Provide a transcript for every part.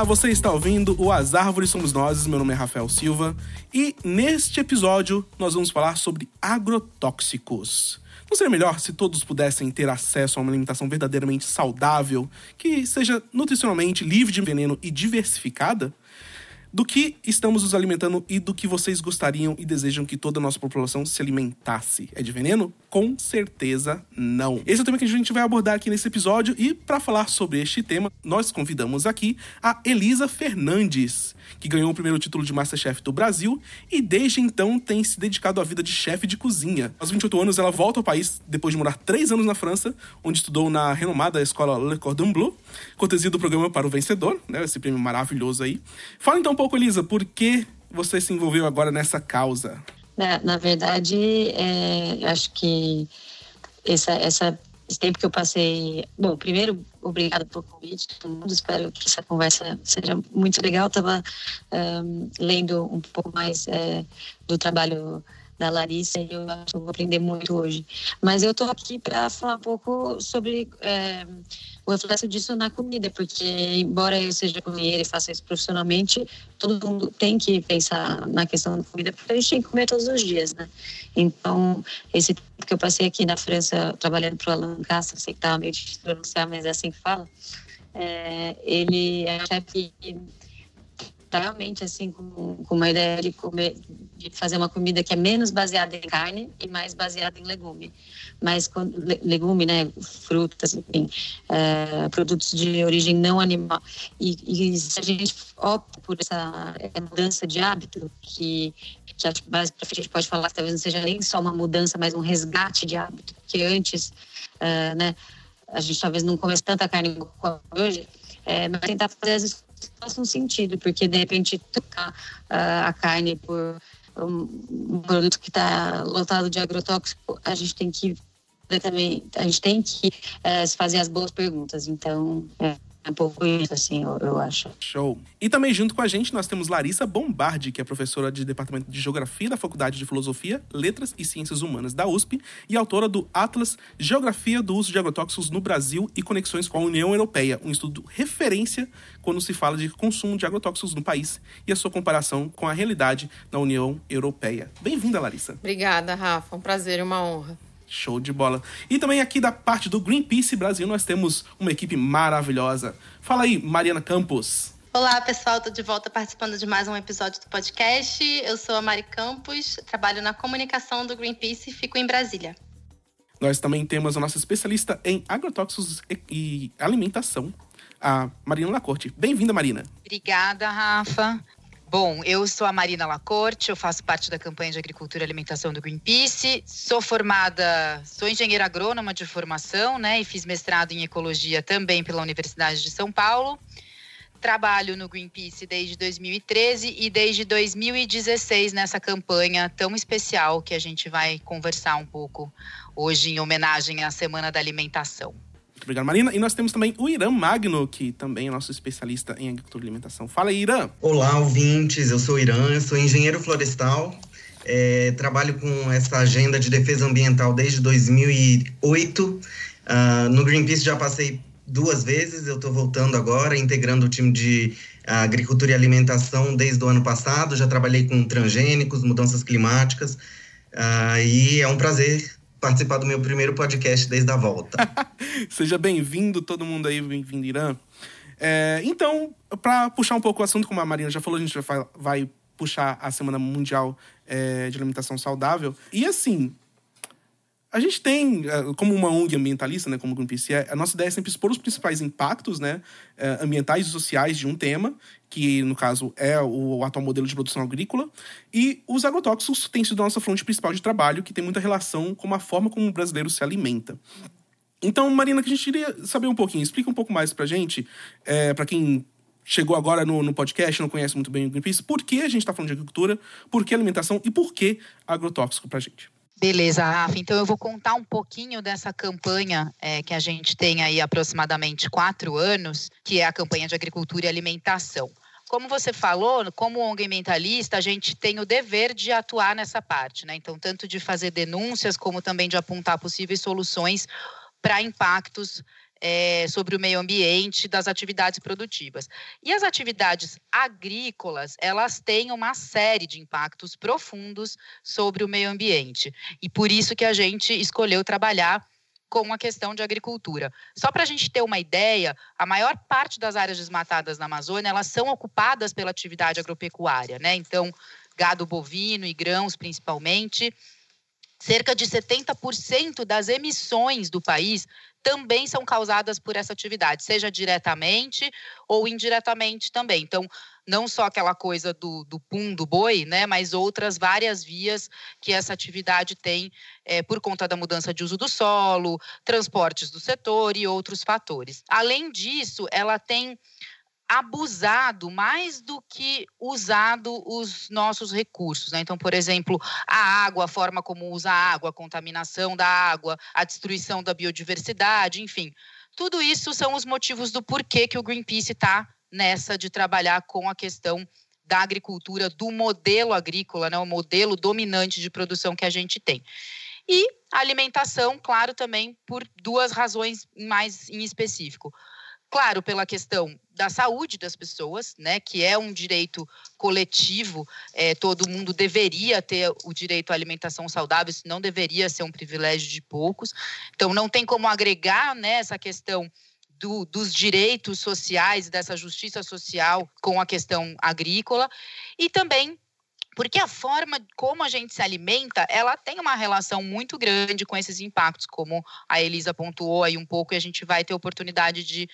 Olá, você está ouvindo o As Árvores Somos Nós, meu nome é Rafael Silva e neste episódio nós vamos falar sobre agrotóxicos. Não seria melhor se todos pudessem ter acesso a uma alimentação verdadeiramente saudável, que seja nutricionalmente livre de veneno e diversificada? Do que estamos nos alimentando e do que vocês gostariam e desejam que toda a nossa população se alimentasse. É de veneno? Com certeza não. Esse é o tema que a gente vai abordar aqui nesse episódio e para falar sobre este tema, nós convidamos aqui a Elisa Fernandes, que ganhou o primeiro título de Masterchef do Brasil e desde então tem se dedicado à vida de chefe de cozinha. Aos 28 anos, ela volta ao país depois de morar três anos na França, onde estudou na renomada escola Le Cordon Bleu, cortesia do programa para o vencedor, né, esse prêmio maravilhoso aí. Fala então um pouco, Elisa, por que você se envolveu agora nessa causa? Na, na verdade, é, acho que essa, essa esse tempo que eu passei. Bom, primeiro, obrigada pelo convite, todo mundo. Espero que essa conversa seja muito legal. Estava um, lendo um pouco mais é, do trabalho da Larissa e eu acho que vou aprender muito hoje. Mas eu estou aqui para falar um pouco sobre é, o reflexo disso na comida, porque embora eu seja cozinheira e faça isso profissionalmente, todo mundo tem que pensar na questão da comida, porque a gente tem que comer todos os dias, né? Então, esse tempo que eu passei aqui na França trabalhando para o Alain Castro, sei que estava meio difícil pronunciar, mas é assim que fala, é, ele é chefe realmente assim com, com uma ideia de comer de fazer uma comida que é menos baseada em carne e mais baseada em legume. Mas legume né frutas enfim é, produtos de origem não animal. E, e, se a gente opta por essa mudança de hábito que que mais para a gente pode falar que talvez não seja nem só uma mudança mas um resgate de hábito. Que antes é, né a gente talvez não comesse tanta carne como hoje é, mas tentar fazer as faça um sentido, porque de repente trocar uh, a carne por um, produto que está lotado de agrotóxico, a gente tem que também a gente tem que uh, fazer as boas perguntas. Então, é, é um pouco isso, assim, eu, eu, acho. Show. E também junto com a gente nós temos Larissa Bombardi, que é professora de Departamento de Geografia da Faculdade de Filosofia, Letras e Ciências Humanas da USP e autora do Atlas Geografia do Uso de Agrotóxicos no Brasil e Conexões com a União Europeia, um estudo referência quando se fala de consumo de agrotóxicos no país e a sua comparação com a realidade na União Europeia. Bem-vinda, Larissa. Obrigada, Rafa. Um prazer e uma honra. Show de bola. E também aqui da parte do Greenpeace Brasil nós temos uma equipe maravilhosa. Fala aí, Mariana Campos. Olá, pessoal, estou de volta participando de mais um episódio do podcast. Eu sou a Mari Campos, trabalho na comunicação do Greenpeace e fico em Brasília. Nós também temos a nossa especialista em agrotóxicos e alimentação, a Marina Lacorte. Bem-vinda, Marina. Obrigada, Rafa. Bom, eu sou a Marina Lacorte, eu faço parte da campanha de agricultura e alimentação do Greenpeace. Sou formada, sou engenheira agrônoma de formação, né, e fiz mestrado em ecologia também pela Universidade de São Paulo. Trabalho no Greenpeace desde 2013 e desde 2016 nessa campanha tão especial que a gente vai conversar um pouco hoje em homenagem à Semana da Alimentação. Muito obrigado, Marina. E nós temos também o Irã Magno, que também é nosso especialista em agricultura e alimentação. Fala Irã. Olá, ouvintes. Eu sou Irã, eu sou engenheiro florestal. É, trabalho com essa agenda de defesa ambiental desde 2008. Uh, ah, no Greenpeace já passei duas vezes, eu estou voltando agora, integrando o time de agricultura e alimentação desde o ano passado. Já trabalhei com transgênicos, mudanças climáticas. Uh, e é um prazer participar do meu primeiro podcast desde a volta. Seja bem-vindo, todo mundo aí, bem-vindo, Irã. É, então, para puxar um pouco o assunto, como a Marina já falou, a gente vai, vai puxar a Semana Mundial é, de Alimentação Saudável. E assim, a gente tem, é, como uma ONG ambientalista, né, como Greenpeace é, a nossa ideia é sempre expor os principais impactos né, é, ambientais e sociais de um tema, que no caso é o atual modelo de produção agrícola, e os agrotóxicos têm sido a nossa fonte principal de trabalho, que tem muita relação com a forma como o brasileiro se alimenta. Então, Marina, que a gente queria saber um pouquinho, explica um pouco mais pra gente, é, para quem chegou agora no, no podcast, não conhece muito bem o Greenpeace, por que a gente está falando de agricultura, por que alimentação e por que agrotóxico para a gente? Beleza, Rafa. Então eu vou contar um pouquinho dessa campanha é, que a gente tem aí aproximadamente quatro anos, que é a campanha de agricultura e alimentação. Como você falou, como ONG ambientalista, a gente tem o dever de atuar nessa parte, né? Então, tanto de fazer denúncias, como também de apontar possíveis soluções para impactos é, sobre o meio ambiente das atividades produtivas. E as atividades agrícolas, elas têm uma série de impactos profundos sobre o meio ambiente. E por isso que a gente escolheu trabalhar com a questão de agricultura. Só para a gente ter uma ideia, a maior parte das áreas desmatadas na Amazônia, elas são ocupadas pela atividade agropecuária, né? Então, gado bovino e grãos principalmente, cerca de 70% das emissões do país também são causadas por essa atividade, seja diretamente ou indiretamente também. Então, não só aquela coisa do, do pum do boi, né, mas outras várias vias que essa atividade tem é, por conta da mudança de uso do solo, transportes do setor e outros fatores. Além disso, ela tem abusado mais do que usado os nossos recursos. Né? Então, por exemplo, a água, a forma como usa a água, a contaminação da água, a destruição da biodiversidade, enfim. Tudo isso são os motivos do porquê que o Greenpeace está nessa de trabalhar com a questão da agricultura, do modelo agrícola, né? o modelo dominante de produção que a gente tem. E alimentação, claro, também por duas razões mais em específico. Claro, pela questão da saúde das pessoas, né, que é um direito coletivo, é, todo mundo deveria ter o direito à alimentação saudável, isso não deveria ser um privilégio de poucos. Então, não tem como agregar né, essa questão do, dos direitos sociais, dessa justiça social com a questão agrícola, e também porque a forma como a gente se alimenta, ela tem uma relação muito grande com esses impactos, como a Elisa pontuou aí um pouco, e a gente vai ter oportunidade de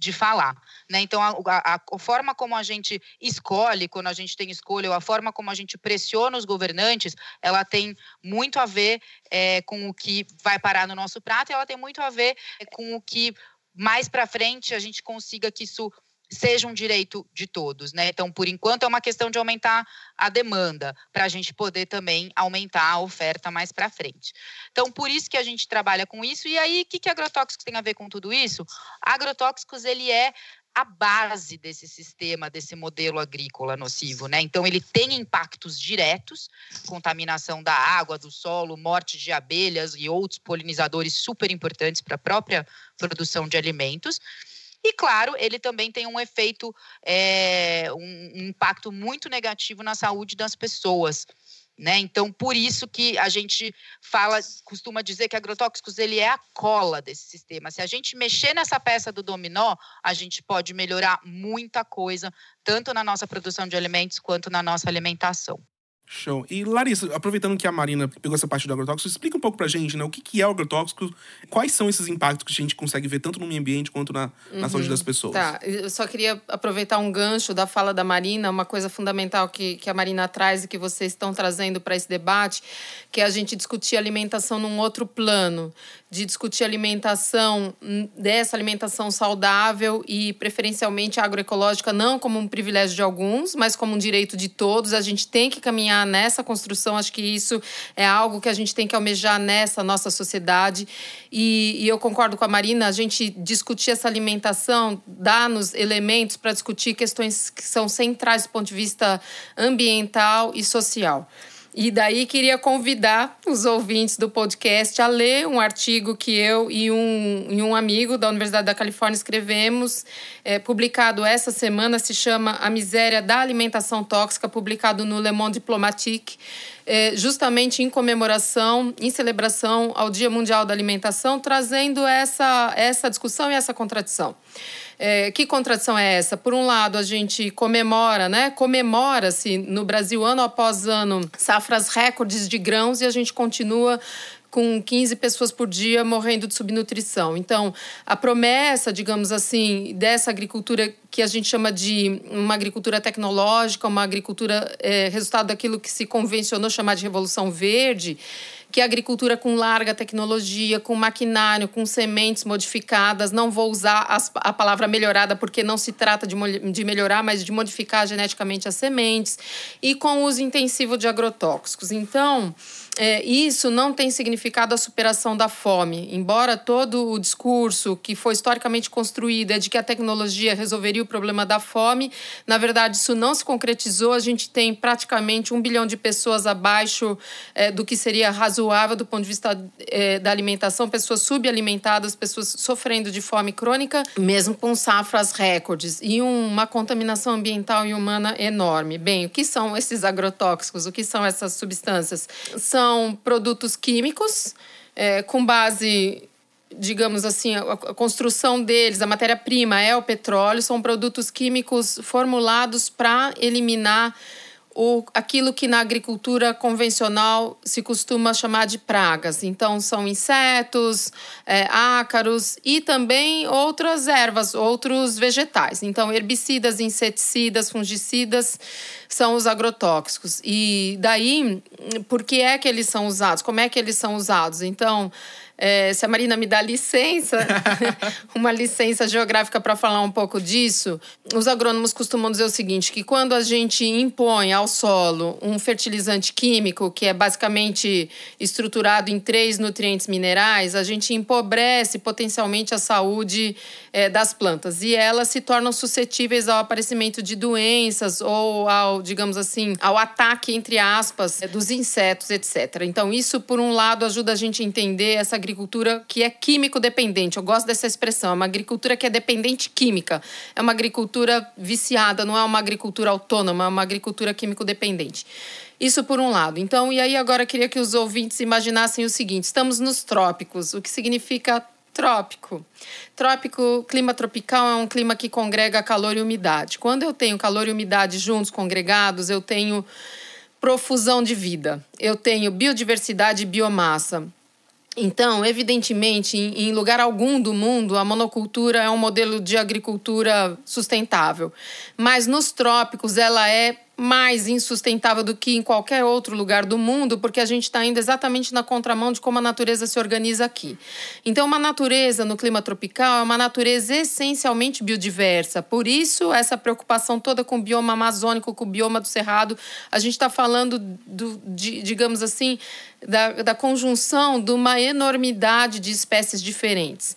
de falar. Né? Então, a, a, a, forma como a gente escolhe, quando a gente tem escolha, ou a forma como a gente pressiona os governantes, ela tem muito a ver é, com o que vai parar no nosso prato e ela tem muito a ver com o que mais para frente a gente consiga que isso seja um direito de todos, né? Então, por enquanto, é uma questão de aumentar a demanda, para a gente poder também aumentar a oferta mais para frente. Então, por isso que a gente trabalha com isso. E aí, o que, que agrotóxicos tem a ver com tudo isso? Agrotóxicos, ele é a base desse sistema, desse modelo agrícola nocivo, né? Então ele tem impactos diretos, contaminação da água, do solo, morte de abelhas e outros polinizadores super importantes para a própria produção de alimentos. E, claro, ele também tem um efeito, é, um, um impacto muito negativo na saúde das pessoas. Né? Então, por isso que a gente fala, costuma dizer que agrotóxicos ele é a cola desse sistema. Se a gente mexer nessa peça do dominó, a gente pode melhorar muita coisa, tanto na nossa produção de alimentos quanto na nossa alimentação. Show. E Larissa, aproveitando que a Marina pegou essa parte do agrotóxico, explica um pouco pra gente, né? O que, que é o agrotóxico, quais são esses impactos que a gente consegue ver tanto no meio ambiente quanto na, na saúde Uhum. das pessoas. Tá, eu só queria aproveitar um gancho da fala da Marina, uma coisa fundamental que, que a Marina traz e que vocês estão trazendo para esse debate, que é a gente discutir alimentação num outro plano, de discutir alimentação, hum, dessa alimentação saudável e preferencialmente agroecológica, não como um privilégio de alguns, mas como um direito de todos. A gente tem que caminhar nessa construção, acho que isso é algo que a gente tem que almejar nessa nossa sociedade. E, e eu concordo com a Marina, a gente discutir essa alimentação dá-nos elementos para discutir questões que são centrais do ponto de vista ambiental e social. E daí queria convidar os ouvintes do podcast a ler um artigo que eu e um, e um amigo da Universidade da Califórnia escrevemos, é, publicado essa semana, se chama A Miséria da Alimentação Tóxica, publicado no Le Monde Diplomatique, é, justamente em comemoração, em celebração ao Dia Mundial da Alimentação, trazendo essa, essa discussão e essa contradição. É, que contradição é essa? Por um lado, a gente comemora, né? Comemora-se no Brasil ano após ano safras recordes de grãos e a gente continua com 15 pessoas por dia morrendo de subnutrição. Então, a promessa, digamos assim, dessa agricultura que a gente chama de uma agricultura tecnológica, uma agricultura é, resultado daquilo que se convencionou chamar de revolução verde, que é agricultura com larga tecnologia, com maquinário, com sementes modificadas. Não vou usar as, a palavra melhorada porque não se trata de, de melhorar, mas de modificar geneticamente as sementes e com uso intensivo de agrotóxicos. Então, é, isso não tem significado a superação da fome. Embora todo o discurso que foi historicamente construído é de que a tecnologia resolveria o problema da fome, na verdade isso não se concretizou. A gente tem praticamente um bilhão de pessoas abaixo é, do que seria razoável do ponto de vista é, da alimentação, pessoas subalimentadas, pessoas sofrendo de fome crônica, mesmo com safras recordes e uma contaminação ambiental e humana enorme. Bem, o que são esses agrotóxicos? O que são essas substâncias? São são produtos químicos é, com base digamos assim, a, construção deles, a matéria-prima é o petróleo, são produtos químicos formulados para eliminar o, aquilo que na agricultura convencional se costuma chamar de pragas. Então, são insetos, é, ácaros e também outras ervas, outros vegetais. Então, herbicidas, inseticidas, fungicidas são os agrotóxicos. E daí, por que é que eles são usados? Como é que eles são usados? Então, é, se a Marina me dá licença, uma licença geográfica para falar um pouco disso, os agrônomos costumam dizer o seguinte: que quando a gente impõe ao solo um fertilizante químico, que é basicamente estruturado em três nutrientes minerais, a gente empobrece potencialmente a saúde é, das plantas e elas se tornam suscetíveis ao aparecimento de doenças ou ao, digamos assim, ao ataque, entre aspas, dos insetos, etc. Então, isso, por um lado, ajuda a gente a entender essa agricultura agricultura que é químico dependente. Eu gosto dessa expressão. É uma agricultura que é dependente química. É uma agricultura viciada, não é uma agricultura autônoma, é uma agricultura químico dependente. Isso por um lado. Então, e aí agora eu queria que os ouvintes imaginassem o seguinte: estamos nos trópicos, o que significa trópico. Trópico, clima tropical é um clima que congrega calor e umidade. Quando eu tenho calor e umidade juntos, congregados, eu tenho profusão de vida. Eu tenho biodiversidade e biomassa. Então, evidentemente, em lugar algum do mundo, a monocultura é um modelo de agricultura sustentável. Mas nos trópicos, ela é mais insustentável do que em qualquer outro lugar do mundo, porque a gente está indo exatamente na contramão de como a natureza se organiza aqui. Então, uma natureza no clima tropical é uma natureza essencialmente biodiversa. Por isso, essa preocupação toda com o bioma amazônico, com o bioma do cerrado, a gente está falando, do, de, digamos assim, da, da conjunção de uma enormidade de espécies diferentes.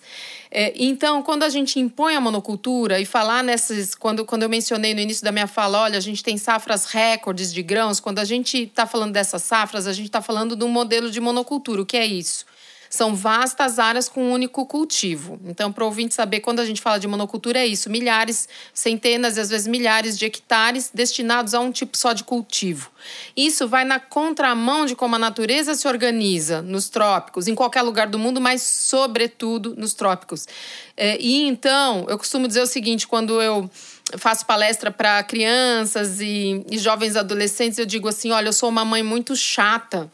É, então, quando a gente impõe a monocultura e falar nessas. Quando, quando eu mencionei no início da minha fala, olha, a gente tem safras recordes de grãos, quando a gente está falando dessas safras, a gente está falando de um modelo de monocultura. O que é isso? São vastas áreas com um único cultivo. Então, para o ouvinte saber, quando a gente fala de monocultura, é isso: milhares, centenas e às vezes milhares de hectares destinados a um tipo só de cultivo. Isso vai na contramão de como a natureza se organiza nos trópicos, em qualquer lugar do mundo, mas sobretudo nos trópicos. É, e então, eu costumo dizer o seguinte: quando eu faço palestra para crianças e, e jovens adolescentes, eu digo assim: olha, eu sou uma mãe muito chata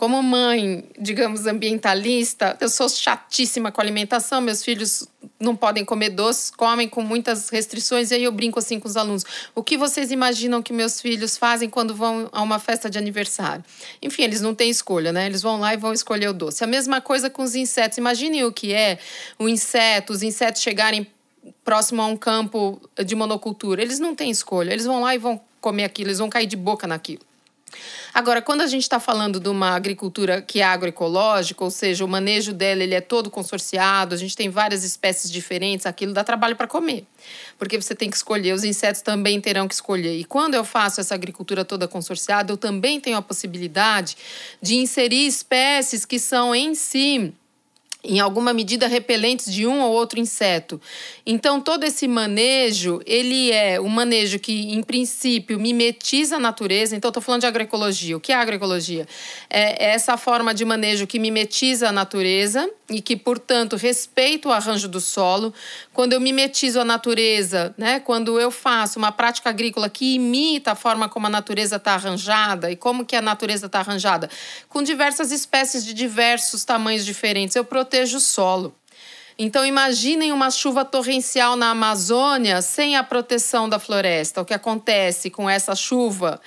como mãe, digamos, ambientalista, eu sou chatíssima com alimentação. Meus filhos não podem comer doce, comem com muitas restrições. E aí eu brinco assim com os alunos: o que vocês imaginam que meus filhos fazem quando vão a uma festa de aniversário? Enfim, eles não têm escolha, né? Eles vão lá e vão escolher o doce. A mesma coisa com os insetos. Imaginem o que é o inseto, os insetos chegarem próximo a um campo de monocultura. Eles não têm escolha. Eles vão lá e vão comer aquilo, eles vão cair de boca naquilo. Agora, quando a gente está falando de uma agricultura que é agroecológica, ou seja, o manejo dela ele é todo consorciado, a gente tem várias espécies diferentes, aquilo dá trabalho para comer. Porque você tem que escolher, os insetos também terão que escolher. E quando eu faço essa agricultura toda consorciada, eu também tenho a possibilidade de inserir espécies que são em si em alguma medida repelentes de um ou outro inseto. Então todo esse manejo, ele é um manejo que em princípio mimetiza a natureza. Então estou falando de agroecologia. O que é agroecologia? É essa forma de manejo que mimetiza a natureza e que, portanto, respeita o arranjo do solo. Quando eu mimetizo a natureza, né, quando eu faço uma prática agrícola que imita a forma como a natureza está arranjada e como que a natureza está arranjada, com diversas espécies de diversos tamanhos diferentes, eu protejo o solo. Então imaginem uma chuva torrencial na Amazônia sem a proteção da floresta. O que acontece com essa chuva?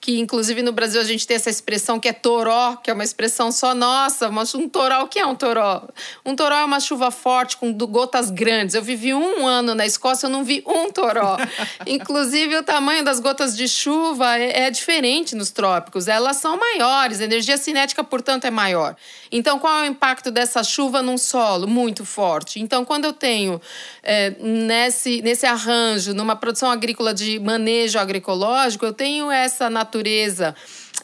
Que inclusive no Brasil a gente tem essa expressão que é toró, que é uma expressão só nossa, mas um toró, o que é um toró? Um toró é uma chuva forte com gotas grandes. Eu vivi um ano na Escócia, eu não vi um toró. inclusive o tamanho das gotas de chuva é, é, diferente nos trópicos, elas são maiores, a energia cinética, portanto, é maior. Então, qual é o impacto dessa chuva num solo? Muito forte. Então, quando eu tenho é, nesse, nesse arranjo, numa produção agrícola de manejo agroecológico, eu tenho essa natureza natureza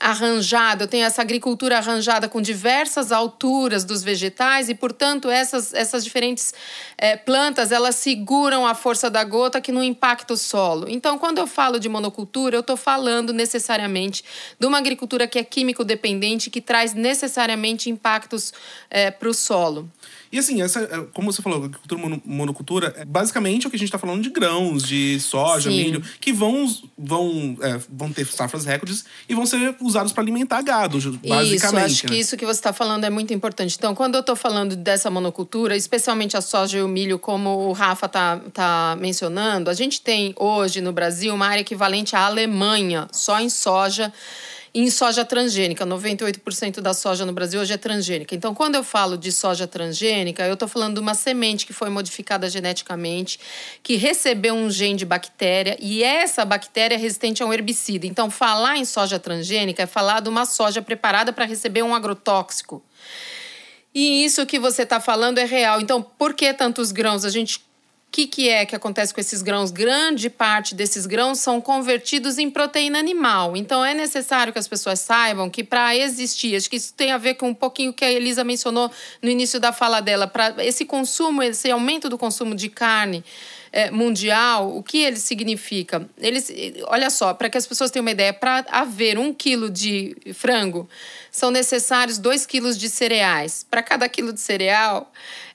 arranjada, eu tenho essa agricultura arranjada com diversas alturas dos vegetais e, portanto, essas, essas diferentes é, plantas elas seguram a força da gota que não impacta o solo. Então, quando eu falo de monocultura, eu estou falando necessariamente de uma agricultura que é químico dependente, que traz necessariamente impactos é, para o solo. E assim, essa, é, como você falou, agricultura monocultura, é basicamente o que a gente está falando de grãos, de soja, Sim. milho, que vão, vão, é, vão ter safras recordes e vão ser usados para alimentar gado, basicamente. Isso, acho né? que isso que você está falando é muito importante. Então, quando eu estou falando dessa monocultura, especialmente a soja e o milho, como o Rafa está tá mencionando, a gente tem hoje no Brasil uma área equivalente à Alemanha, só em soja em soja transgênica. 98% da soja no Brasil hoje é transgênica. Então, quando eu falo de soja transgênica, eu estou falando de uma semente que foi modificada geneticamente, que recebeu um gene de bactéria e essa bactéria é resistente a um herbicida. Então, falar em soja transgênica é falar de uma soja preparada para receber um agrotóxico. E isso que você está falando é real. Então, por que tantos grãos? A gente que, que é que acontece com esses grãos? Grande parte desses grãos são convertidos em proteína animal. Então é necessário que as pessoas saibam que para existir, acho que isso tem a ver com um pouquinho que a Elisa mencionou no início da fala dela, para esse consumo, esse aumento do consumo de carne é, mundial, o que ele significa? Eles, olha só, para que as pessoas tenham uma ideia, para haver um quilo de frango, são necessários dois quilos de cereais. Para cada quilo de cereal,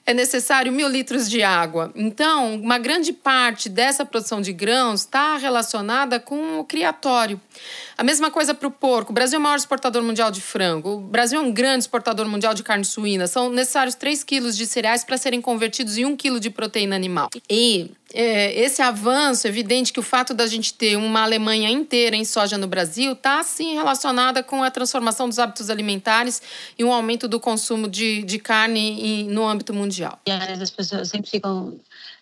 é necessário mil litros de água. Então, uma grande parte dessa produção de grãos está relacionada com o criatório. A mesma coisa para o porco. O Brasil é o maior exportador mundial de frango. O Brasil é um grande exportador mundial de carne suína. São necessários 3 quilos de cereais para serem convertidos em 1 quilo de proteína animal. E é, esse avanço, evidente que o fato da gente ter uma Alemanha inteira em soja no Brasil está, sim, relacionada com a transformação dos hábitos alimentares e um aumento do consumo de, de carne em, no âmbito mundial. E as pessoas sempre ficam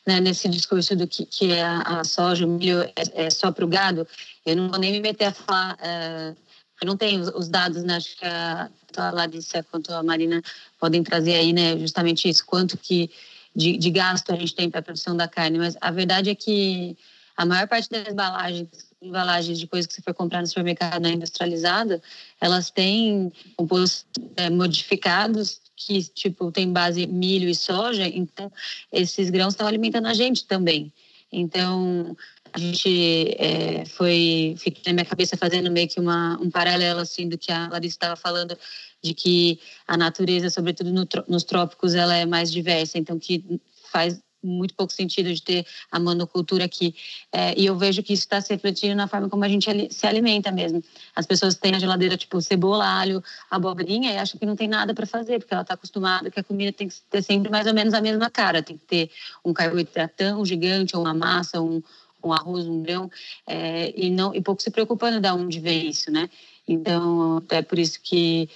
né, nesse discurso do que, que é a, a soja, o milho é, é só para o gado. Eu não vou nem me meter a falar, uh, eu não tenho os dados, né, acho que a Larissa quanto a Marina podem trazer aí, né, justamente isso, quanto que de, de gasto a gente tem para a produção da carne, mas a verdade é que a maior parte das embalagens, embalagens de coisas que você for comprar no supermercado né, industrializada, elas têm compostos é, modificados que tipo tem base milho e soja, então esses grãos estão alimentando a gente também. Então a gente é, foi fiquei na minha cabeça fazendo meio que uma, um paralelo assim do que a Larissa estava falando de que a natureza, sobretudo no, nos trópicos, ela é mais diversa, então que faz muito pouco sentido de ter a monocultura aqui. É, e eu vejo que isso está se refletindo na forma como a gente se alimenta mesmo. As pessoas têm a geladeira tipo cebola, alho, abobrinha e acham que não tem nada para fazer, porque ela está acostumada que a comida tem que ter sempre mais ou menos a mesma cara. Tem que ter um carboidratão gigante, uma massa, um, um arroz, um grão, é, e, não, e pouco se preocupando de onde vem isso, né? Então, é por isso que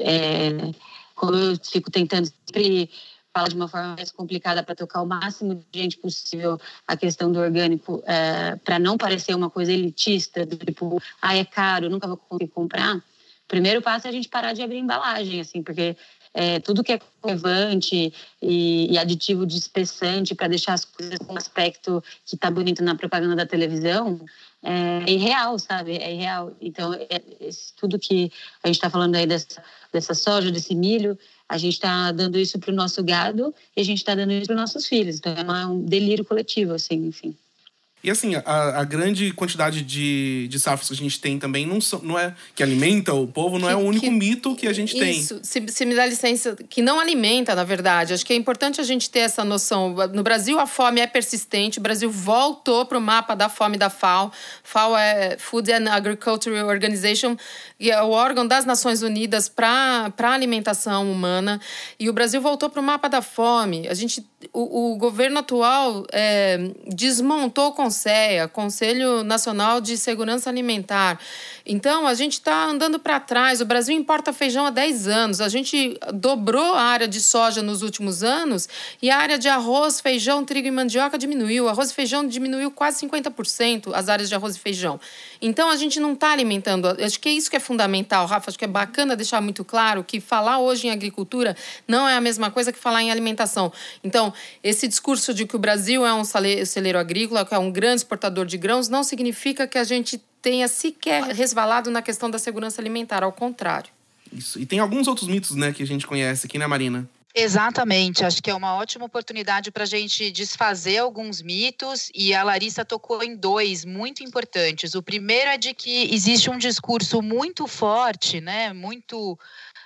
é, como eu fico tentando sempre falar de uma forma mais complicada para tocar o máximo de gente possível a questão do orgânico, é, para não parecer uma coisa elitista, do tipo, ah, é caro, nunca vou conseguir comprar. O primeiro passo é a gente parar de abrir embalagem, assim, porque é, tudo que é conservante e, e aditivo de espessante para deixar as coisas com um aspecto que está bonito na propaganda da televisão é irreal, sabe? É irreal. Então, é, tudo que a gente está falando aí dessa, dessa soja, desse milho, a gente está dando isso para o nosso gado e a gente está dando isso para os nossos filhos. Então, é um delírio coletivo, assim, enfim. E assim, a, a, grande quantidade de, de safras que a gente tem também não, são, não é que alimenta o povo, não é que, é o único que, mito que a gente isso, tem. Isso, se, se, me dá licença, que não alimenta, na verdade. Acho que é importante a gente ter essa noção. No Brasil, a fome é persistente, o Brasil voltou para o mapa da fome da FAO. FAO é Food and Agriculture Organization, que é o órgão das Nações Unidas para a alimentação humana. E o Brasil voltou para o mapa da fome. A gente o, o governo atual é, desmontou o CONSEA, Conselho Nacional de Segurança Alimentar. Então, a gente está andando para trás. O Brasil importa feijão há 10 anos. A gente dobrou a área de soja nos últimos anos e a área de arroz, feijão, trigo e mandioca diminuiu. Arroz e feijão diminuiu quase 50% as áreas de arroz e feijão. Então, a gente não está alimentando. Acho que é isso que é fundamental, Rafa. Acho que é bacana deixar muito claro que falar hoje em agricultura não é a mesma coisa que falar em alimentação. Então, esse discurso de que o Brasil é um celeiro agrícola, que é um grande exportador de grãos, não significa que a gente tenha sequer resvalado na questão da segurança alimentar, ao contrário. Isso. E tem alguns outros mitos, né, que a gente conhece aqui, né, Marina? Exatamente, acho que é uma ótima oportunidade para a gente desfazer alguns mitos e a Larissa tocou em dois muito importantes. O primeiro é de que existe um discurso muito forte, né, muito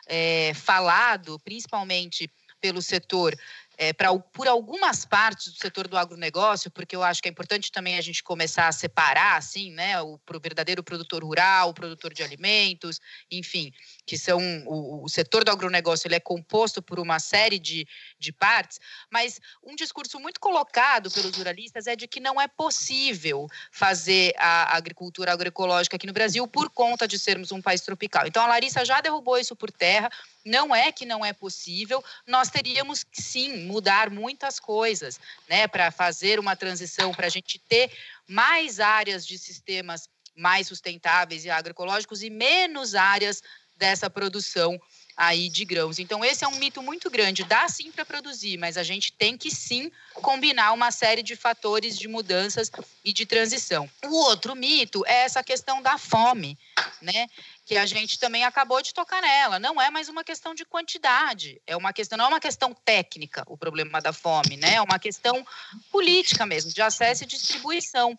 é, falado, principalmente pelo setor é, pra, por algumas partes do setor do agronegócio, porque eu acho que é importante também a gente começar a separar, assim, né, o, o verdadeiro produtor rural, o produtor de alimentos, enfim, que são o, o, setor do agronegócio ele é composto por uma série de, de partes, mas um discurso muito colocado pelos ruralistas é de que não é possível fazer a agricultura agroecológica aqui no Brasil por conta de sermos um país tropical. Então a Larissa já derrubou isso por terra. Não é que não é possível, nós teríamos que sim mudar muitas coisas, né, para fazer uma transição, para a gente ter mais áreas de sistemas mais sustentáveis e agroecológicos e menos áreas dessa produção aí de grãos. Então esse é um mito muito grande. Dá sim para produzir, mas a gente tem que sim combinar uma série de fatores de mudanças e de transição. O outro mito é essa questão da fome, né? Que a gente também acabou de tocar nela. Não é mais uma questão de quantidade, é uma questão, não é uma questão técnica o problema da fome, né? É uma questão política mesmo, de acesso e distribuição.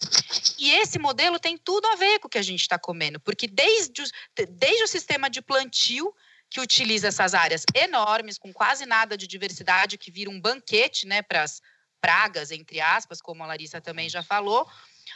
E esse modelo tem tudo a ver com o que a gente está comendo, porque desde, desde o sistema de plantio que utiliza essas áreas enormes, com quase nada de diversidade, que vira um banquete né, para as pragas, entre aspas, como a Larissa também já falou,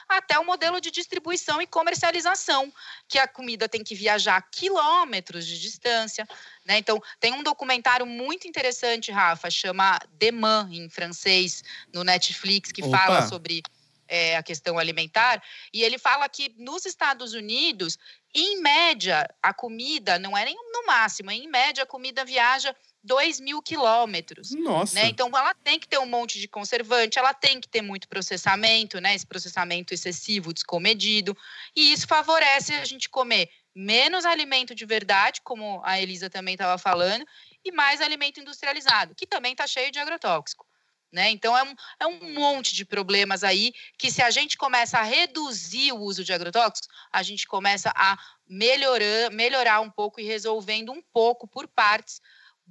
até o modelo de distribuição e comercialização, que a comida tem que viajar quilômetros de distância. Né? Então, tem um documentário muito interessante, Rafa, chama Demain, em francês, no Netflix, que Opa. fala sobre é, a questão alimentar. E ele fala que nos Estados Unidos, em média, a comida, não é nem no máximo, em média, a comida viaja 2 mil quilômetros. Nossa. Né? Então, ela tem que ter um monte de conservante, ela tem que ter muito processamento, né? Esse processamento excessivo, descomedido. E isso favorece a gente comer menos alimento de verdade, como a Elisa também estava falando, e mais alimento industrializado, que também está cheio de agrotóxico. Né? Então, é um, é um monte de problemas aí que, se a gente começa a reduzir o uso de agrotóxicos, a gente começa a melhorar, melhorar um pouco e resolvendo um pouco por partes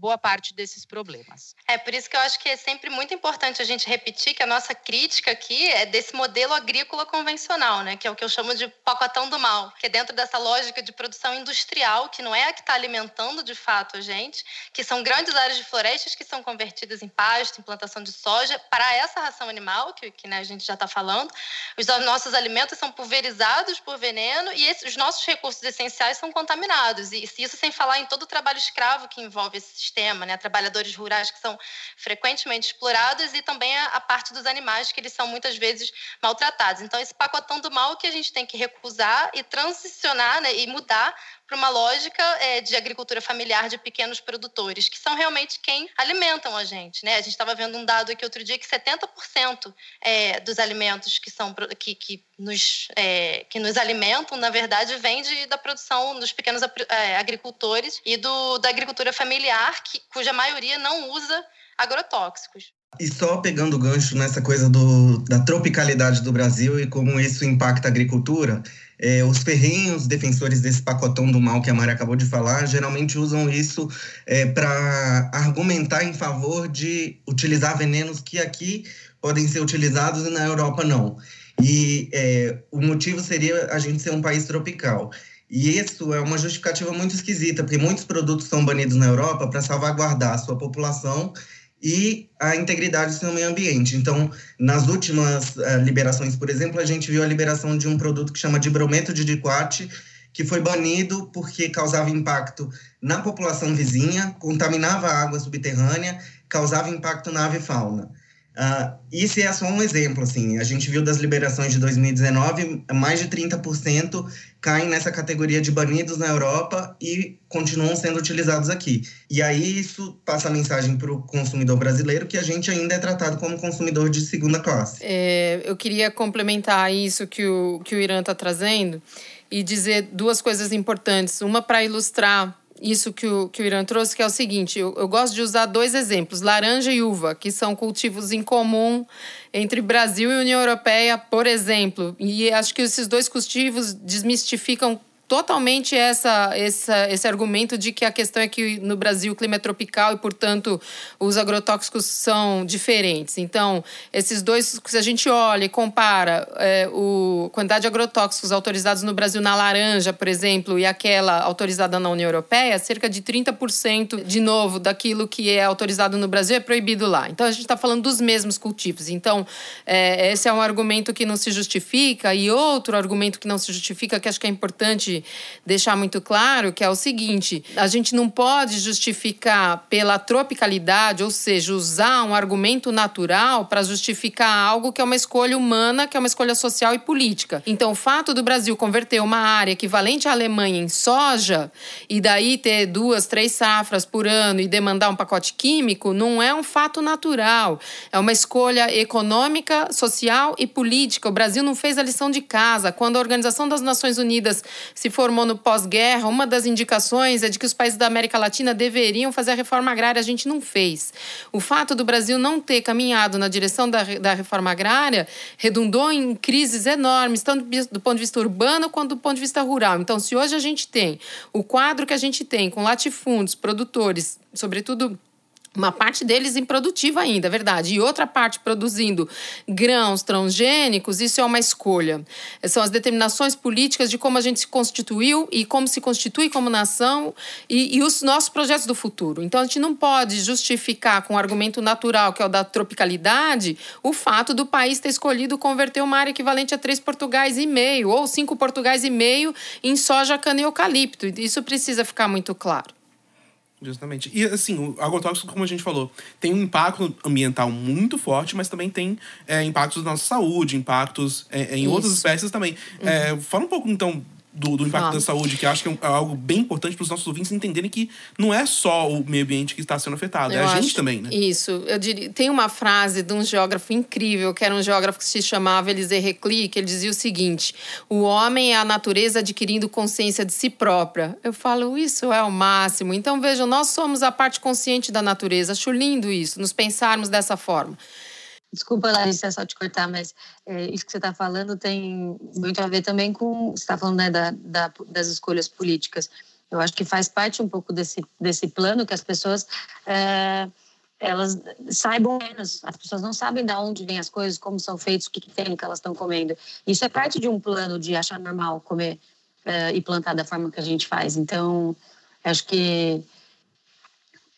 boa parte desses problemas. É por isso que eu acho que é sempre muito importante a gente repetir que a nossa crítica aqui é desse modelo agrícola convencional, né, que é o que eu chamo de pacotão do mal, que é dentro dessa lógica de produção industrial, que não é a que está alimentando de fato a gente, que são grandes áreas de florestas que são convertidas em pasto, em plantação de soja, para essa ração animal, que, que né, a gente já está falando. Os nossos alimentos são pulverizados por veneno e esses, os nossos recursos essenciais são contaminados. E isso sem falar em todo o trabalho escravo que envolve esse sistema, né? Trabalhadores rurais que são frequentemente explorados e também a, a, parte dos animais que eles são muitas vezes maltratados. Então esse pacotão do mal que a gente tem que recusar e transicionar, né? E mudar para uma lógica é, de agricultura familiar de pequenos produtores, que são realmente quem alimentam a gente. Né? A gente estava vendo um dado aqui outro dia que 70% é, dos alimentos que, são, que, que, nos, é, que nos alimentam, na verdade, vem de, da produção dos pequenos é, agricultores e do, da agricultura familiar, que, cuja maioria não usa agrotóxicos. E só pegando o gancho nessa coisa do, da tropicalidade do Brasil e como isso impacta a agricultura, é, os ferrenhos defensores desse pacotão do mal que a Mari acabou de falar geralmente usam isso é, para argumentar em favor de utilizar venenos que aqui podem ser utilizados e na Europa não. E é, o motivo seria a gente ser um país tropical. E isso é uma justificativa muito esquisita, porque muitos produtos são banidos na Europa para salvaguardar a sua população e a integridade do meio ambiente. Então, nas últimas uh, liberações, por exemplo, a gente viu a liberação de um produto que chama de brometo de diquate, que foi banido porque causava impacto na população vizinha, contaminava a água subterrânea, causava impacto na ave fauna. Uh, isso é só um exemplo, assim. A gente viu das liberações de 2019, mais de 30% caem nessa categoria de banidos na Europa e continuam sendo utilizados aqui. E aí isso passa a mensagem para o consumidor brasileiro que a gente ainda é tratado como consumidor de segunda classe. É, eu queria complementar isso que o, que o Irã está trazendo e dizer duas coisas importantes. Uma para ilustrar isso que o, que o Irã trouxe, que é o seguinte: eu, eu, gosto de usar dois exemplos, laranja e uva, que são cultivos em comum entre Brasil e União Europeia, por exemplo. E acho que esses dois cultivos desmistificam totalmente essa, essa, esse argumento de que a questão é que no Brasil o clima é tropical e, portanto, os agrotóxicos são diferentes. Então, esses dois, se a gente olha e compara é, o quantidade de agrotóxicos autorizados no Brasil na laranja, por exemplo, e aquela autorizada na União Europeia, cerca de 30% de novo daquilo que é autorizado no Brasil é proibido lá. Então, a gente está falando dos mesmos cultivos. Então, é, esse é um argumento que não se justifica. E outro argumento que não se justifica, que acho que é importante deixar muito claro, que é o seguinte: a gente não pode justificar pela tropicalidade, ou seja, usar um argumento natural para justificar algo que é uma escolha humana, que é uma escolha social e política. Então, o fato do Brasil converter uma área equivalente à Alemanha em soja e daí ter duas, três safras por ano e demandar um pacote químico não é um fato natural. É uma escolha econômica, social e política. O Brasil não fez a lição de casa. Quando a Organização das Nações Unidas se formou no pós-guerra, uma das indicações é de que os países da América Latina deveriam fazer a reforma agrária, a gente não fez. O fato do Brasil não ter caminhado na direção da, da reforma agrária redundou em crises enormes, tanto do ponto de vista urbano quanto do ponto de vista rural. Então, se hoje a gente tem o quadro que a gente tem com latifúndios, produtores, sobretudo uma parte deles improdutiva ainda, é verdade, e outra parte produzindo grãos transgênicos, isso é uma escolha. São as determinações políticas de como a gente se constituiu e como se constitui como nação e, e os nossos projetos do futuro. Então a gente não pode justificar com o argumento natural, que é o da tropicalidade, o fato do país ter escolhido converter uma área equivalente a três Portugais e meio ou cinco Portugais e meio em soja, cana e eucalipto. Isso precisa ficar muito claro. Justamente. E assim, o agrotóxico, como a gente falou, tem um impacto ambiental muito forte, mas também tem é, impactos na nossa saúde, impactos é, em Isso. outras espécies também. Uhum. É, fala um pouco, então, do, do impacto ah. da saúde, que acho que é, algo bem importante para os nossos ouvintes entenderem que não é só o meio ambiente que está sendo afetado, é eu é a gente também, né? Isso. Eu diria, tem uma frase de um geógrafo incrível, que era um geógrafo que se chamava Elisée Recli, que ele dizia o seguinte: o homem é a natureza adquirindo consciência de si própria. Eu falo, isso é o máximo. Então, vejam, nós somos a parte consciente da natureza. Acho lindo isso, nos pensarmos dessa forma. Desculpa, Larissa, só te cortar, mas é, isso que você está falando tem muito a ver também com. Você está falando né, da, da, das escolhas políticas. Eu acho que faz parte um pouco desse, desse plano que as pessoas. É, elas saibam menos. As pessoas não sabem de onde vêm as coisas, como são feitos, o que, que tem que elas estão comendo. Isso é parte de um plano de achar normal comer é, e plantar da forma que a gente faz. Então, acho que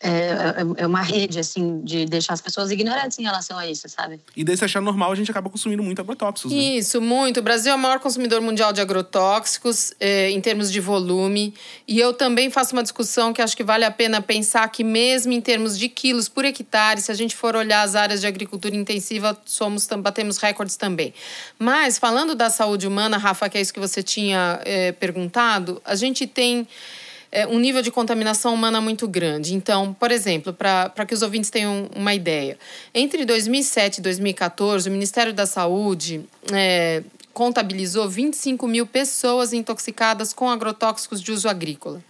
é, é, é uma rede, assim, de deixar as pessoas ignorantes em relação a isso, sabe? E daí, se achar normal, a gente acaba consumindo muito agrotóxicos. Né? Isso, muito. O Brasil é o maior consumidor mundial de agrotóxicos, é, em termos de volume. E eu também faço uma discussão que acho que vale a pena pensar que, mesmo em termos de quilos por hectare, se a gente for olhar as áreas de agricultura intensiva, somos, batemos recordes também. Mas, falando da saúde humana, Rafa, que é isso que você tinha é, perguntado, a gente tem é, um nível de contaminação humana muito grande. Então, por exemplo, para que os ouvintes tenham uma ideia, entre 2007 e 2014, o Ministério da Saúde é, contabilizou 25 mil pessoas intoxicadas com agrotóxicos de uso agrícola.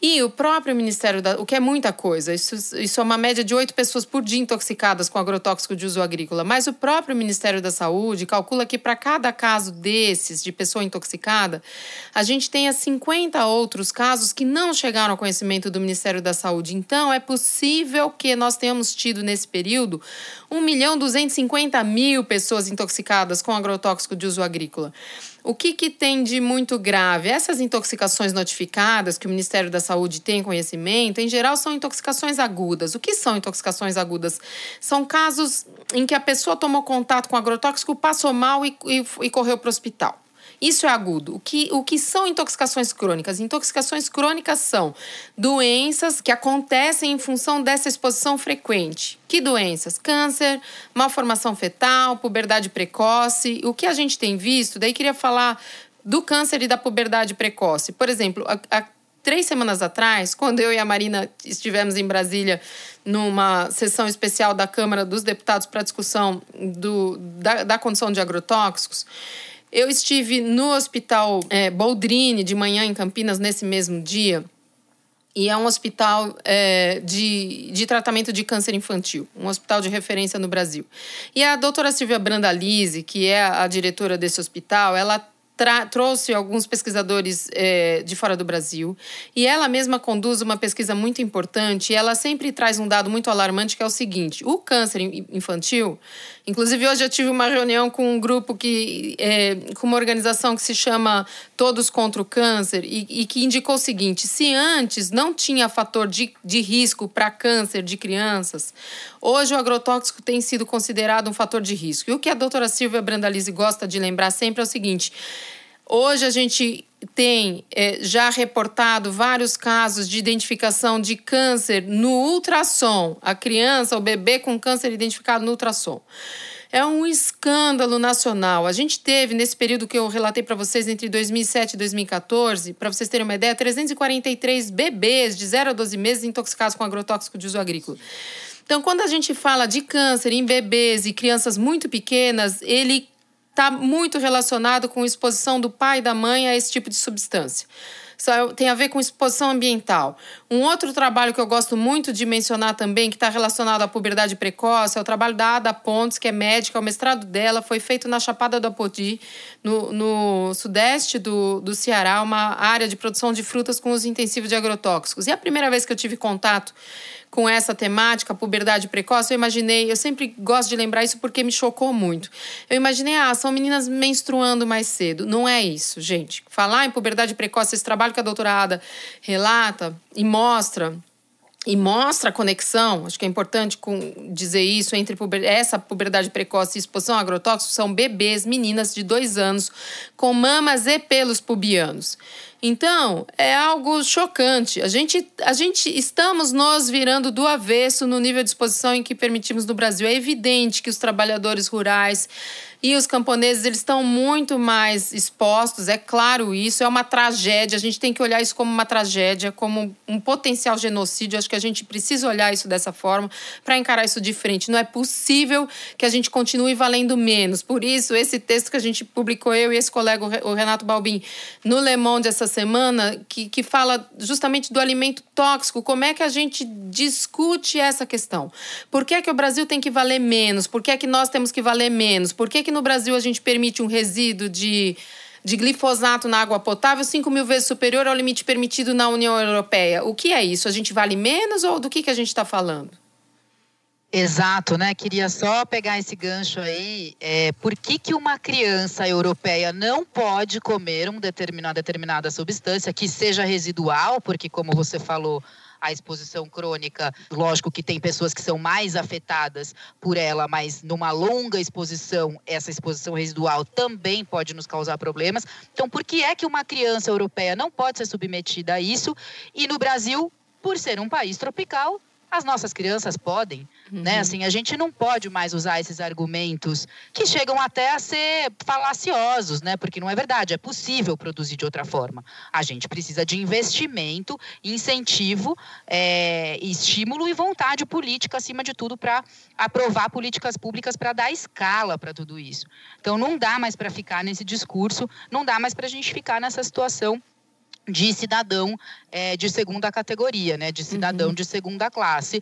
E o próprio Ministério da. O que é muita coisa, isso, isso é uma média de oito pessoas por dia intoxicadas com agrotóxico de uso agrícola. Mas o próprio Ministério da Saúde calcula que para cada caso desses, de pessoa intoxicada, a gente tenha 50 outros casos que não chegaram ao conhecimento do Ministério da Saúde. Então, é possível que nós tenhamos tido nesse período 1 milhão 250 mil pessoas intoxicadas com agrotóxico de uso agrícola. O que, que tem de muito grave? Essas intoxicações notificadas que o Ministério da Saúde tem conhecimento, em geral, são intoxicações agudas. O que são intoxicações agudas? São casos em que a pessoa tomou contato com agrotóxico, passou mal e, e, e correu para o hospital. Isso é agudo. O que, o que são intoxicações crônicas? Intoxicações crônicas são doenças que acontecem em função dessa exposição frequente. Que doenças? Câncer, malformação fetal, puberdade precoce. O que a gente tem visto, daí queria falar do câncer e da puberdade precoce. Por exemplo, a três semanas atrás, quando eu e a Marina estivemos em Brasília numa sessão especial da Câmara dos Deputados para discussão do, da, da condição de agrotóxicos, eu estive no Hospital é, Boldrini de manhã em Campinas nesse mesmo dia. E é um hospital é, de, de tratamento de câncer infantil, um hospital de referência no Brasil. E a doutora Silvia Brandalize, que é a diretora desse hospital, ela trouxe alguns pesquisadores é, de fora do Brasil e ela mesma conduz uma pesquisa muito importante. Ela sempre traz um dado muito alarmante que é o seguinte: o câncer infantil, inclusive hoje eu tive uma reunião com um grupo que é, com uma organização que se chama Todos contra o Câncer e, e que indicou o seguinte: se antes não tinha fator de, de risco para câncer de crianças, hoje o agrotóxico tem sido considerado um fator de risco. E o que a doutora Silvia Brandalize gosta de lembrar sempre é o seguinte Hoje a gente tem é, já reportado vários casos de identificação de câncer no ultrassom. A criança, o bebê com câncer identificado no ultrassom. É um escândalo nacional. A gente teve, nesse período que eu relatei para vocês, entre 2007 e 2014, para vocês terem uma ideia, 343 bebês de 0 a 12 meses intoxicados com agrotóxico de uso agrícola. Então, quando a gente fala de câncer em bebês e crianças muito pequenas, ele está muito relacionado com exposição do pai e da mãe a esse tipo de substância. Isso é, tem a ver com exposição ambiental. Um outro trabalho que eu gosto muito de mencionar também, que está relacionado à puberdade precoce, é o trabalho da Ada Pontes, que é médica, o mestrado dela foi feito na Chapada do Apodi, no, no sudeste do, do Ceará, uma área de produção de frutas com uso intensivo de agrotóxicos. E a primeira vez que eu tive contato com essa temática, puberdade precoce, eu imaginei, eu sempre gosto de lembrar isso porque me chocou muito. Eu imaginei, ah, são meninas menstruando mais cedo. Não é isso, gente. Falar em puberdade precoce, esse trabalho que a doutora Ada relata e mostra e mostra a conexão, acho que é importante dizer isso, entre puber, essa puberdade precoce e exposição a agrotóxicos, são bebês, meninas de dois anos, com mamas e pelos pubianos. Então, é algo chocante. A gente, a gente estamos nos virando do avesso no nível de exposição em que permitimos no Brasil. É evidente que os trabalhadores rurais e os camponeses eles estão muito mais expostos, é claro isso, é uma tragédia. A gente tem que olhar isso como uma tragédia, como um potencial genocídio. Acho que a gente precisa olhar isso dessa forma para encarar isso de frente. Não é possível que a gente continue valendo menos. Por isso, esse texto que a gente publicou, eu e esse colega, o Renato Balbin, no Le Monde essa semana, que, que fala justamente do alimento tóxico, como é que a gente discute essa questão? Por que, é que o Brasil tem que valer menos? Por que, é que nós temos que valer menos? Por que, que no Brasil a gente permite um resíduo de, de glifosato na água potável 5 mil vezes superior ao limite permitido na União Europeia? O que é isso? A gente vale menos ou do que, que a gente está falando? Exato, né? Queria só pegar esse gancho aí. É, por que, que uma criança europeia não pode comer uma determinada, determinada substância que seja residual? Porque, como você falou, a exposição crônica, lógico que tem pessoas que são mais afetadas por ela, mas numa longa exposição, essa exposição residual também pode nos causar problemas. Então, por que é que uma criança europeia não pode ser submetida a isso? E no Brasil, por ser um país tropical, as nossas crianças podem, né? uhum. né? Assim, a gente não pode mais usar esses argumentos que chegam até a ser falaciosos, né? Porque não é verdade, é possível produzir de outra forma. A gente precisa de investimento, incentivo, é, estímulo e vontade política, acima de tudo, para aprovar políticas públicas para dar escala para tudo isso. Então, não dá mais para ficar nesse discurso, não dá mais para a gente ficar nessa situação de cidadão é, de segunda categoria, né, de cidadão uhum. de segunda classe,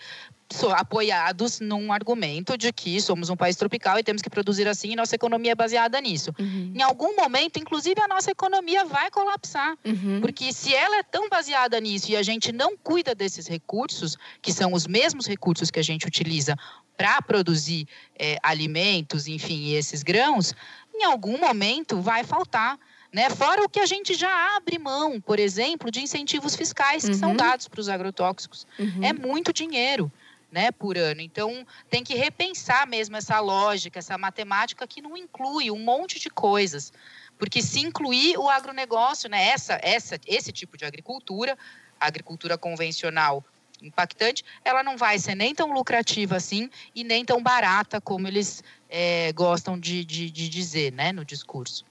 apoiados num argumento de que somos um país tropical e temos que produzir assim e nossa economia é baseada nisso. Uhum. Em algum momento, inclusive, a nossa economia vai colapsar, uhum. porque se ela é tão baseada nisso e a gente não cuida desses recursos, que são os mesmos recursos que a gente utiliza para produzir é, alimentos, enfim, esses grãos, em algum momento vai faltar. Né? Fora o que a gente já abre mão, por exemplo, de incentivos fiscais que uhum. são dados para os agrotóxicos. Uhum. É muito dinheiro. Né, por ano. Então, tem que repensar mesmo essa lógica, essa matemática que não inclui um monte de coisas. Porque se incluir o agronegócio, né, essa, essa, esse tipo de agricultura, a agricultura convencional impactante, ela não vai ser nem tão lucrativa assim e nem tão barata como eles é, gostam de, de, de dizer né, no discurso.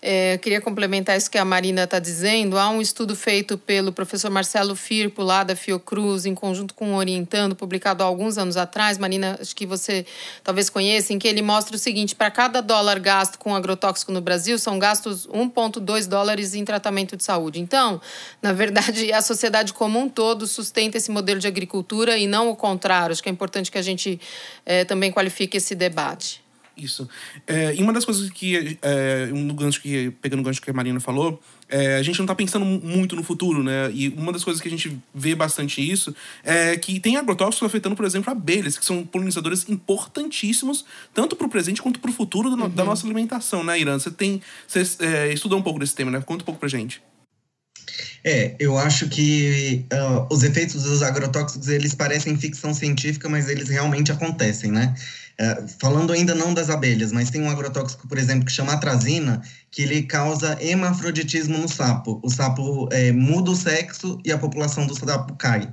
É, queria complementar isso que a Marina está dizendo. Há um estudo feito pelo professor Marcelo Firpo, lá da Fiocruz, em conjunto com o Orientando, publicado há alguns anos atrás. Marina, acho que você talvez conheça, em que ele mostra o seguinte: para cada dólar gasto com agrotóxico no Brasil, são gastos 1,2 dólares em tratamento de saúde. Então, na verdade, a sociedade como um todo sustenta esse modelo de agricultura e não o contrário. Acho que é importante que a gente é, também qualifique esse debate. Isso. É, e uma das coisas que, é, um gancho que, pegando o gancho que a Marina falou, é, a gente não está pensando muito no futuro, né? E uma das coisas que a gente vê bastante isso é que tem agrotóxicos afetando, por exemplo, abelhas, que são polinizadores importantíssimos, tanto para o presente quanto para o futuro uhum. da nossa alimentação, né, Irã? Você tem. Você é, estudou um pouco desse tema, né? Conta um pouco pra gente. É, eu acho que uh, os efeitos dos agrotóxicos, eles parecem ficção científica, mas eles realmente acontecem, né? É, falando ainda não das abelhas, mas tem um agrotóxico, por exemplo, que chama atrazina, que ele causa hemafroditismo no sapo. O sapo é, muda o sexo e a população do sapo cai.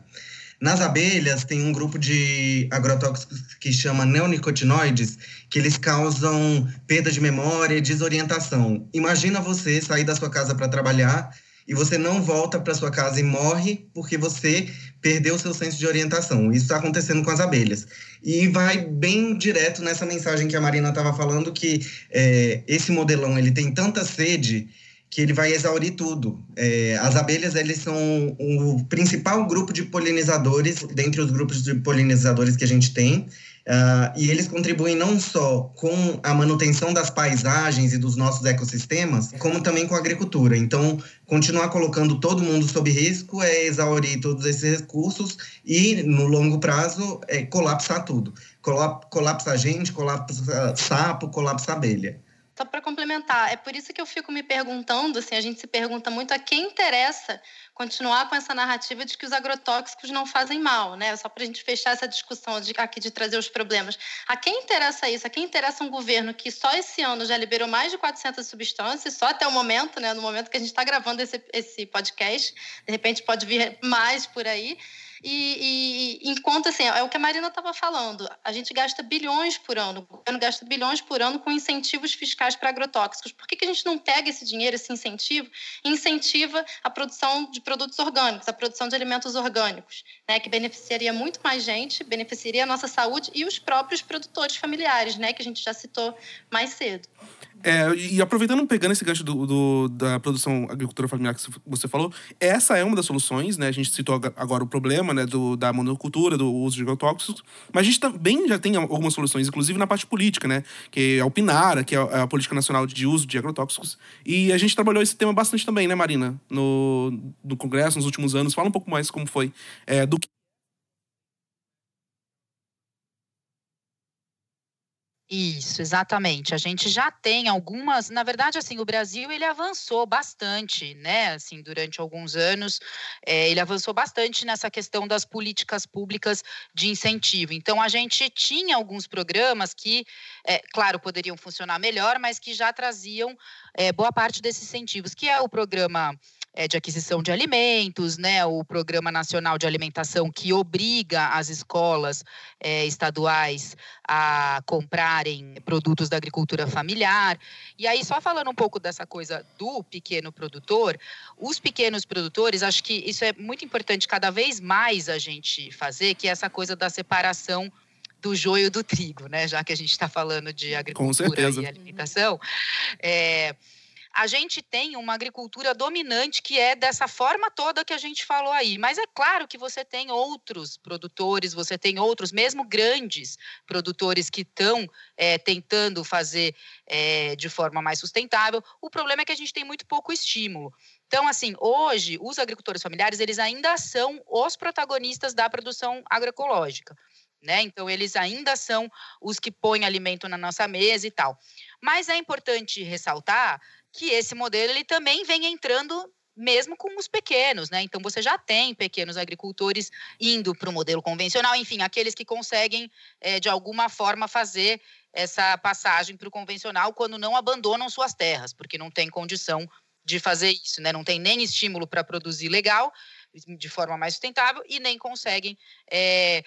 Nas abelhas, tem um grupo de agrotóxicos que chama neonicotinoides, que eles causam perda de memória e desorientação. Imagina você sair da sua casa para trabalhar e você não volta para sua casa e morre porque você perdeu seu senso de orientação. Isso está acontecendo com as abelhas. E vai bem direto nessa mensagem que a Marina estava falando, que é, esse modelão ele tem tanta sede que ele vai exaurir tudo. É, as abelhas eles são o principal grupo de polinizadores dentre os grupos de polinizadores que a gente tem. Uh, e eles contribuem não só com a manutenção das paisagens e dos nossos ecossistemas, como também com a agricultura. Então, continuar colocando todo mundo sob risco é exaurir todos esses recursos e, no longo prazo, é colapsar tudo. Colapsa a gente, colapsa sapo, colapsa abelha. Só para complementar, é por isso que eu fico me perguntando, assim, a gente se pergunta muito a quem interessa continuar com essa narrativa de que os agrotóxicos não fazem mal, né? Só para a gente fechar essa discussão de, aqui de trazer os problemas. A quem interessa isso? A quem interessa um governo que só esse ano já liberou mais de 400 substâncias, só até o momento, né? No momento que a gente está gravando esse, esse podcast, de repente pode vir mais por aí. E, e, enquanto assim, é o que a Marina estava falando, a gente gasta bilhões por ano, o governo gasta bilhões por ano com incentivos fiscais para agrotóxicos. Por que, que a gente não pega esse dinheiro, esse incentivo, e incentiva a produção de produtos orgânicos, a produção de alimentos orgânicos, né, que beneficiaria muito mais gente, beneficiaria a nossa saúde e os próprios produtores familiares, né, que a gente já citou mais cedo. É, e aproveitando, pegando esse gancho do, do, da produção agricultura familiar que você falou, essa é uma das soluções, né? A gente citou agora o problema né, do, da monocultura, do uso de agrotóxicos, mas a gente também já tem algumas soluções, inclusive na parte política, né? Que é o PINARA, que é a Política Nacional de Uso de Agrotóxicos. E a gente trabalhou esse tema bastante também, né, Marina? No, no Congresso, nos últimos anos. Fala um pouco mais como foi, é, do que Isso, exatamente. A gente já tem algumas, na verdade, assim, o Brasil ele avançou bastante, né? Assim, durante alguns anos, é, ele avançou bastante nessa questão das políticas públicas de incentivo. Então, a gente tinha alguns programas que, é, claro, poderiam funcionar melhor, mas que já traziam é, boa parte desses incentivos, que é o programa é, de aquisição de alimentos, né, o Programa Nacional de Alimentação, que obriga as escolas é, estaduais a comprarem produtos da agricultura familiar. E aí, só falando um pouco dessa coisa do pequeno produtor, os pequenos produtores, acho que isso é muito importante cada vez mais a gente fazer, que é essa coisa da separação do joio do trigo, né? Já que a gente está falando de agricultura e alimentação. É, a gente tem uma agricultura dominante que é dessa forma toda que a gente falou aí. Mas é claro que você tem outros produtores, você tem outros, mesmo grandes produtores que estão é, tentando fazer é, de forma mais sustentável. O problema é que a gente tem muito pouco estímulo. Então, assim, hoje, os agricultores familiares, eles ainda são os protagonistas da produção agroecológica. Né? Então, eles ainda são os que põem alimento na nossa mesa e tal. Mas é importante ressaltar que esse modelo ele também vem entrando mesmo com os pequenos, né? Então você já tem pequenos agricultores indo para o modelo convencional, enfim, aqueles que conseguem é, de alguma forma fazer essa passagem para o convencional quando não abandonam suas terras, porque não tem condição de fazer isso, né? Não tem nem estímulo para produzir legal de forma mais sustentável e nem conseguem é,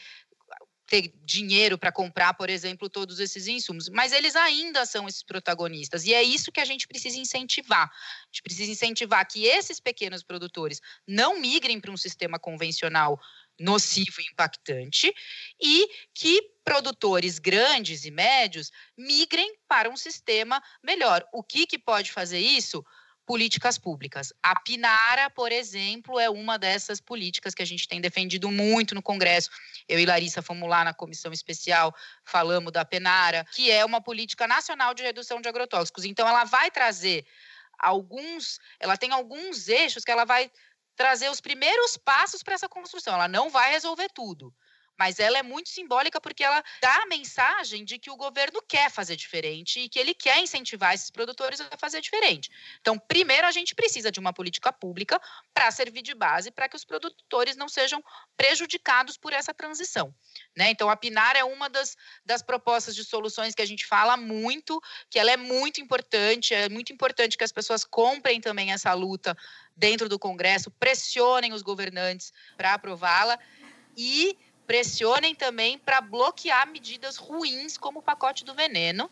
ter dinheiro para comprar, por exemplo, todos esses insumos. Mas eles ainda são esses protagonistas. E é isso que a gente precisa incentivar. A gente precisa incentivar que esses pequenos produtores não migrem para um sistema convencional nocivo e impactante e que produtores grandes e médios migrem para um sistema melhor. O que, que pode fazer isso? Políticas públicas. A Pinara, por exemplo, é uma dessas políticas que a gente tem defendido muito no Congresso. Eu e Larissa fomos lá na comissão especial, falamos da Penara, que é uma política nacional de redução de agrotóxicos. Então, ela vai trazer alguns, ela tem alguns eixos que ela vai trazer os primeiros passos para essa construção. Ela não vai resolver tudo mas ela é muito simbólica porque ela dá a mensagem de que o governo quer fazer diferente e que ele quer incentivar esses produtores a fazer diferente. Então, primeiro, a gente precisa de uma política pública para servir de base para que os produtores não sejam prejudicados por essa transição. Né? Então, a Pinar é uma das, das propostas de soluções que a gente fala muito, que ela é muito importante, é muito importante que as pessoas comprem também essa luta dentro do Congresso, pressionem os governantes para aprová-la e pressionem também para bloquear medidas ruins como o pacote do veneno,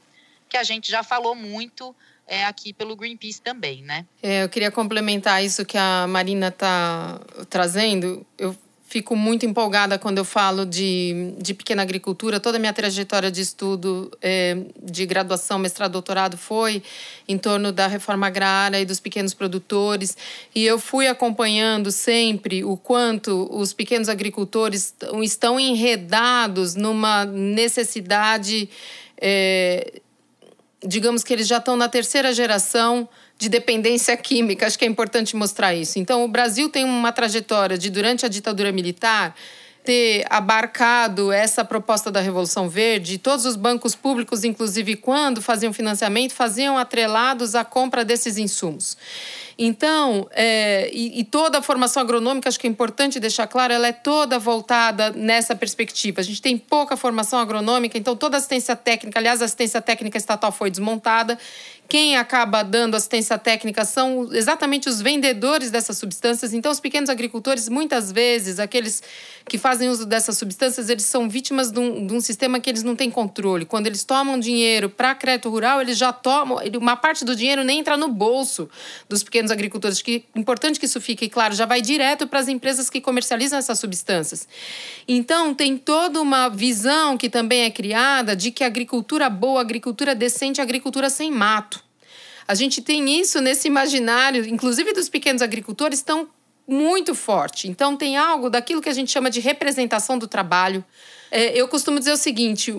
que a gente já falou muito é, aqui pelo Greenpeace também, né? É, eu queria complementar isso que a Marina está trazendo. Eu fico muito empolgada quando eu falo de, de pequena agricultura. Toda a minha trajetória de estudo, é, de graduação, mestrado, doutorado, foi em torno da reforma agrária e dos pequenos produtores. E eu fui acompanhando sempre o quanto os pequenos agricultores estão enredados numa necessidade. É, digamos que eles já estão na terceira geração de dependência química. Acho que é importante mostrar isso. Então, o Brasil tem uma trajetória de, durante a ditadura militar, ter abarcado essa proposta da Revolução Verde, todos os bancos públicos, inclusive quando faziam financiamento, faziam atrelados à compra desses insumos. Então, é, e, e, toda a formação agronômica, acho que é importante deixar claro, ela é toda voltada nessa perspectiva. A gente tem pouca formação agronômica, então toda assistência técnica, aliás, a assistência técnica estatal foi desmontada quem acaba dando assistência técnica são exatamente os vendedores dessas substâncias. Então, os pequenos agricultores, muitas vezes, aqueles que fazem uso dessas substâncias, eles são vítimas de um, de um sistema que eles não têm controle. Quando eles tomam dinheiro para crédito rural, eles já tomam. Uma parte do dinheiro nem entra no bolso dos pequenos agricultores. Que é importante que isso fique claro, já vai direto para as empresas que comercializam essas substâncias. Então, tem toda uma visão que também é criada de que agricultura boa, agricultura decente, agricultura sem mato. A gente tem isso nesse imaginário, inclusive dos pequenos agricultores, estão muito forte. Então, tem algo daquilo que a gente chama de representação do trabalho, é, eu costumo dizer o seguinte: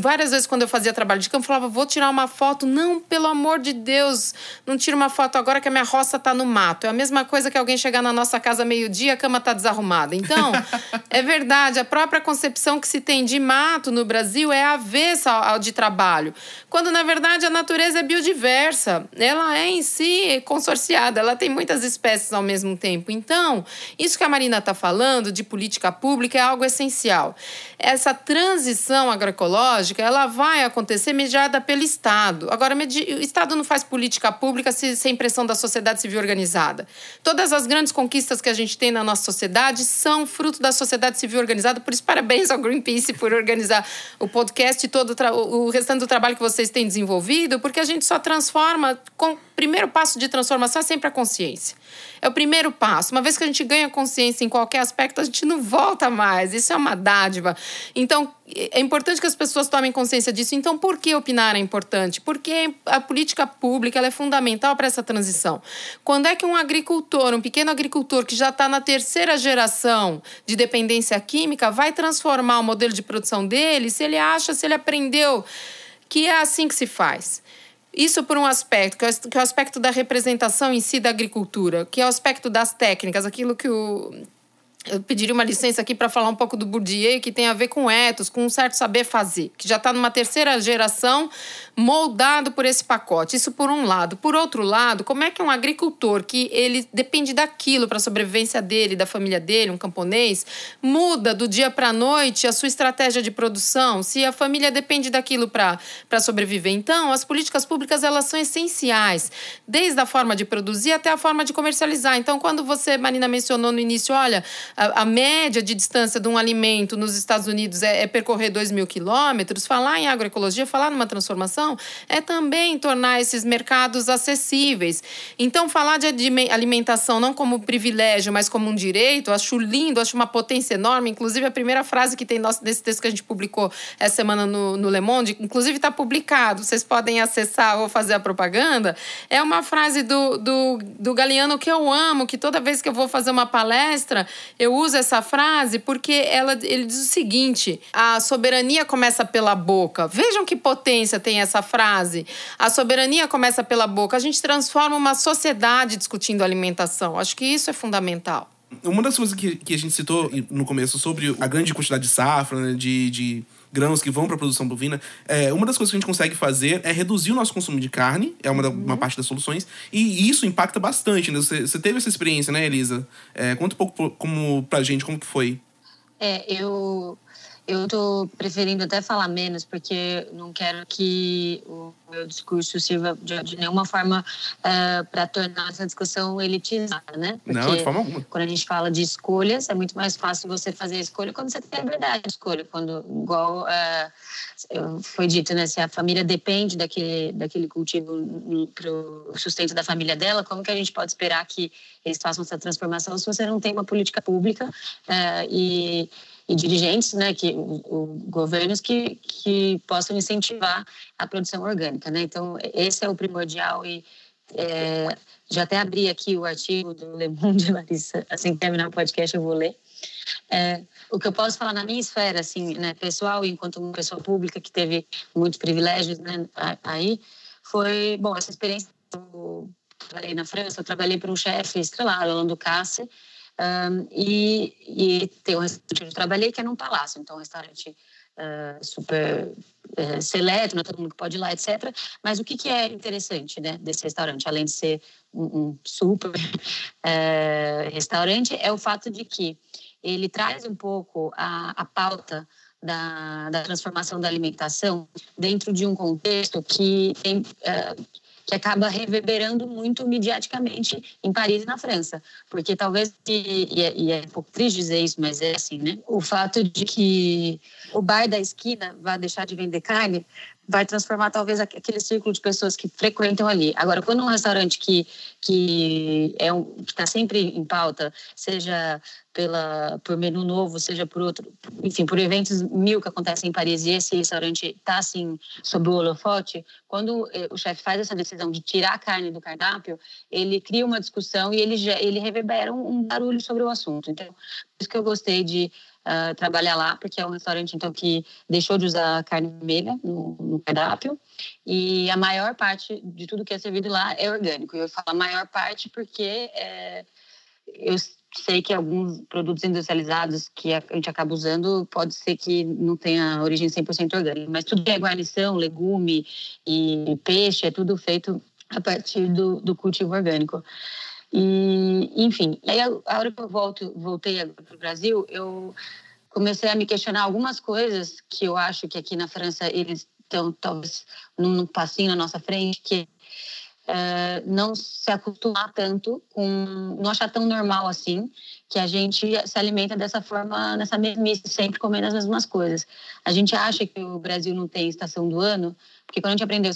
várias vezes quando eu fazia trabalho de campo, eu falava, vou tirar uma foto. Não, pelo amor de Deus, não tira uma foto agora que a minha roça está no mato. É a mesma coisa que alguém chegar na nossa casa meio-dia, a cama está desarrumada. Então, é verdade, a própria concepção que se tem de mato no Brasil é avessa ao de trabalho. Quando, na verdade, a natureza é biodiversa. Ela é em si consorciada, ela tem muitas espécies ao mesmo tempo. Então, isso que a Marina está falando de política pública é algo essencial. É essa transição agroecológica ela vai acontecer mediada pelo Estado. Agora, o Estado não faz política pública sem pressão da sociedade civil organizada. Todas as grandes conquistas que a gente tem na nossa sociedade são fruto da sociedade civil organizada. Por isso, parabéns ao Greenpeace por organizar o podcast e todo o restante do trabalho que vocês têm desenvolvido, porque a gente só transforma. Com, primeiro passo de transformação é sempre a consciência. É o primeiro passo. Uma vez que a gente ganha consciência em qualquer aspecto, a gente não volta mais. Isso é uma dádiva. Então, é importante que as pessoas tomem consciência disso. Então, por que opinar é importante? Porque a política pública é fundamental para essa transição. Quando é que um agricultor, um pequeno agricultor que já está na terceira geração de dependência química, vai transformar o modelo de produção dele se ele acha, se ele aprendeu que é assim que se faz? Isso por um aspecto, que é o aspecto da representação em si da agricultura, que é o aspecto das técnicas, aquilo que o eu pediria uma licença aqui para falar um pouco do Bourdieu, que tem a ver com ethos, com um certo saber fazer, que já está numa terceira geração moldado por esse pacote. Isso por um lado. Por outro lado, como é que um agricultor que ele depende daquilo para a sobrevivência dele, da família dele, um camponês, muda do dia para a noite a sua estratégia de produção, se a família depende daquilo para sobreviver? Então, as políticas públicas elas são essenciais, desde a forma de produzir até a forma de comercializar. Então, quando você, Marina, mencionou no início, olha, a, a média de distância de um alimento nos Estados Unidos é, é percorrer 2 mil quilômetros, falar em agroecologia, falar numa transformação, é também tornar esses mercados acessíveis. Então, falar de alimentação não como privilégio, mas como um direito, acho lindo, acho uma potência enorme. Inclusive, a primeira frase que tem nesse texto que a gente publicou essa semana no, no Le Monde, inclusive está publicado, vocês podem acessar ou fazer a propaganda, é uma frase do, do, do Galeano que eu amo, que toda vez que eu vou fazer uma palestra, eu uso essa frase porque ela, ele diz o seguinte: a soberania começa pela boca. Vejam que potência tem essa frase. A soberania começa pela boca. A gente transforma uma sociedade discutindo alimentação. Acho que isso é fundamental. Uma das coisas que, que a gente citou no começo sobre a grande quantidade de safra, né, de, de grãos que vão para a produção bovina, é, uma das coisas que a gente consegue fazer é reduzir o nosso consumo de carne, é uma, da, uma parte das soluções, e isso impacta bastante. Né? Você, você teve essa experiência, né, Elisa? É, conta um pouco como, pra gente como que foi. É, eu eu estou preferindo até falar menos, porque não quero que o meu discurso sirva de, de nenhuma forma uh, é, para tornar essa discussão elitizada, né? Porque não, de forma alguma. Quando a gente fala de escolhas, é muito mais fácil você fazer a escolha quando você tem a verdade de escolha. Quando, igual uh, foi dito, né? Se a família depende daquele, daquele cultivo para o sustento da família dela, como que a gente pode esperar que eles façam essa transformação se você não tem uma política pública uh, e e dirigentes, né, que governos que, que possam incentivar a produção orgânica, né? Então esse é o primordial e é, já até abri aqui o artigo do Le Monde, Larissa, assim que terminar o podcast eu vou ler. É, o que eu posso falar na minha esfera, assim, né, pessoal, enquanto uma pessoa pública que teve muitos privilégios, né, aí, foi, bom, essa experiência eu trabalhei na França, eu trabalhei para um chefe estrelado, Alain Ducasse, e, e tem um restaurante onde eu trabalhei que é num palácio, então um restaurante uh, super uh, seleto, não é todo mundo que pode ir lá, etc. Mas o que, que é interessante né, desse restaurante, além de ser um, um super uh, restaurante, é o fato de que ele traz um pouco a, a pauta da, da transformação da alimentação dentro de um contexto que tem uh, que acaba reverberando muito mediaticamente em Paris e na França. Porque talvez, e, é, e, é, um pouco triste dizer isso, mas é assim, né? O fato de que o bar da esquina vai deixar de vender carne vai transformar talvez aquele círculo de pessoas que frequentam ali. Agora, quando um restaurante que que é um está sempre em pauta, seja pela por menu novo, seja por outro, enfim, por eventos mil que acontecem em Paris e esse restaurante está assim sob o holofote, quando eh, o chefe faz essa decisão de tirar a carne do cardápio, ele cria uma discussão e ele ele reverbera um, um barulho sobre o assunto. Então, por isso que eu gostei de uh, trabalhar lá, porque é um restaurante então que deixou de usar carne vermelha no, no, cardápio e a maior parte de tudo que é servido lá é orgânico. Eu falo a maior parte porque é, eu sei que alguns produtos industrializados que a gente acaba usando pode ser que não tenha origem 100% orgânica, mas tudo que é guarnição, legume e peixe é tudo feito a partir do, do cultivo orgânico. E, enfim, aí a, a hora que eu volto, voltei para o Brasil, eu comecei a me questionar algumas coisas que eu acho que aqui na França eles estão talvez num passinho na nossa frente, que é não se acostumar tanto com, não achar tão normal assim, que a gente se alimenta dessa forma, nessa mesmice, sempre comendo as mesmas coisas. A gente acha que o Brasil não tem estação do ano, porque quando a gente aprendeu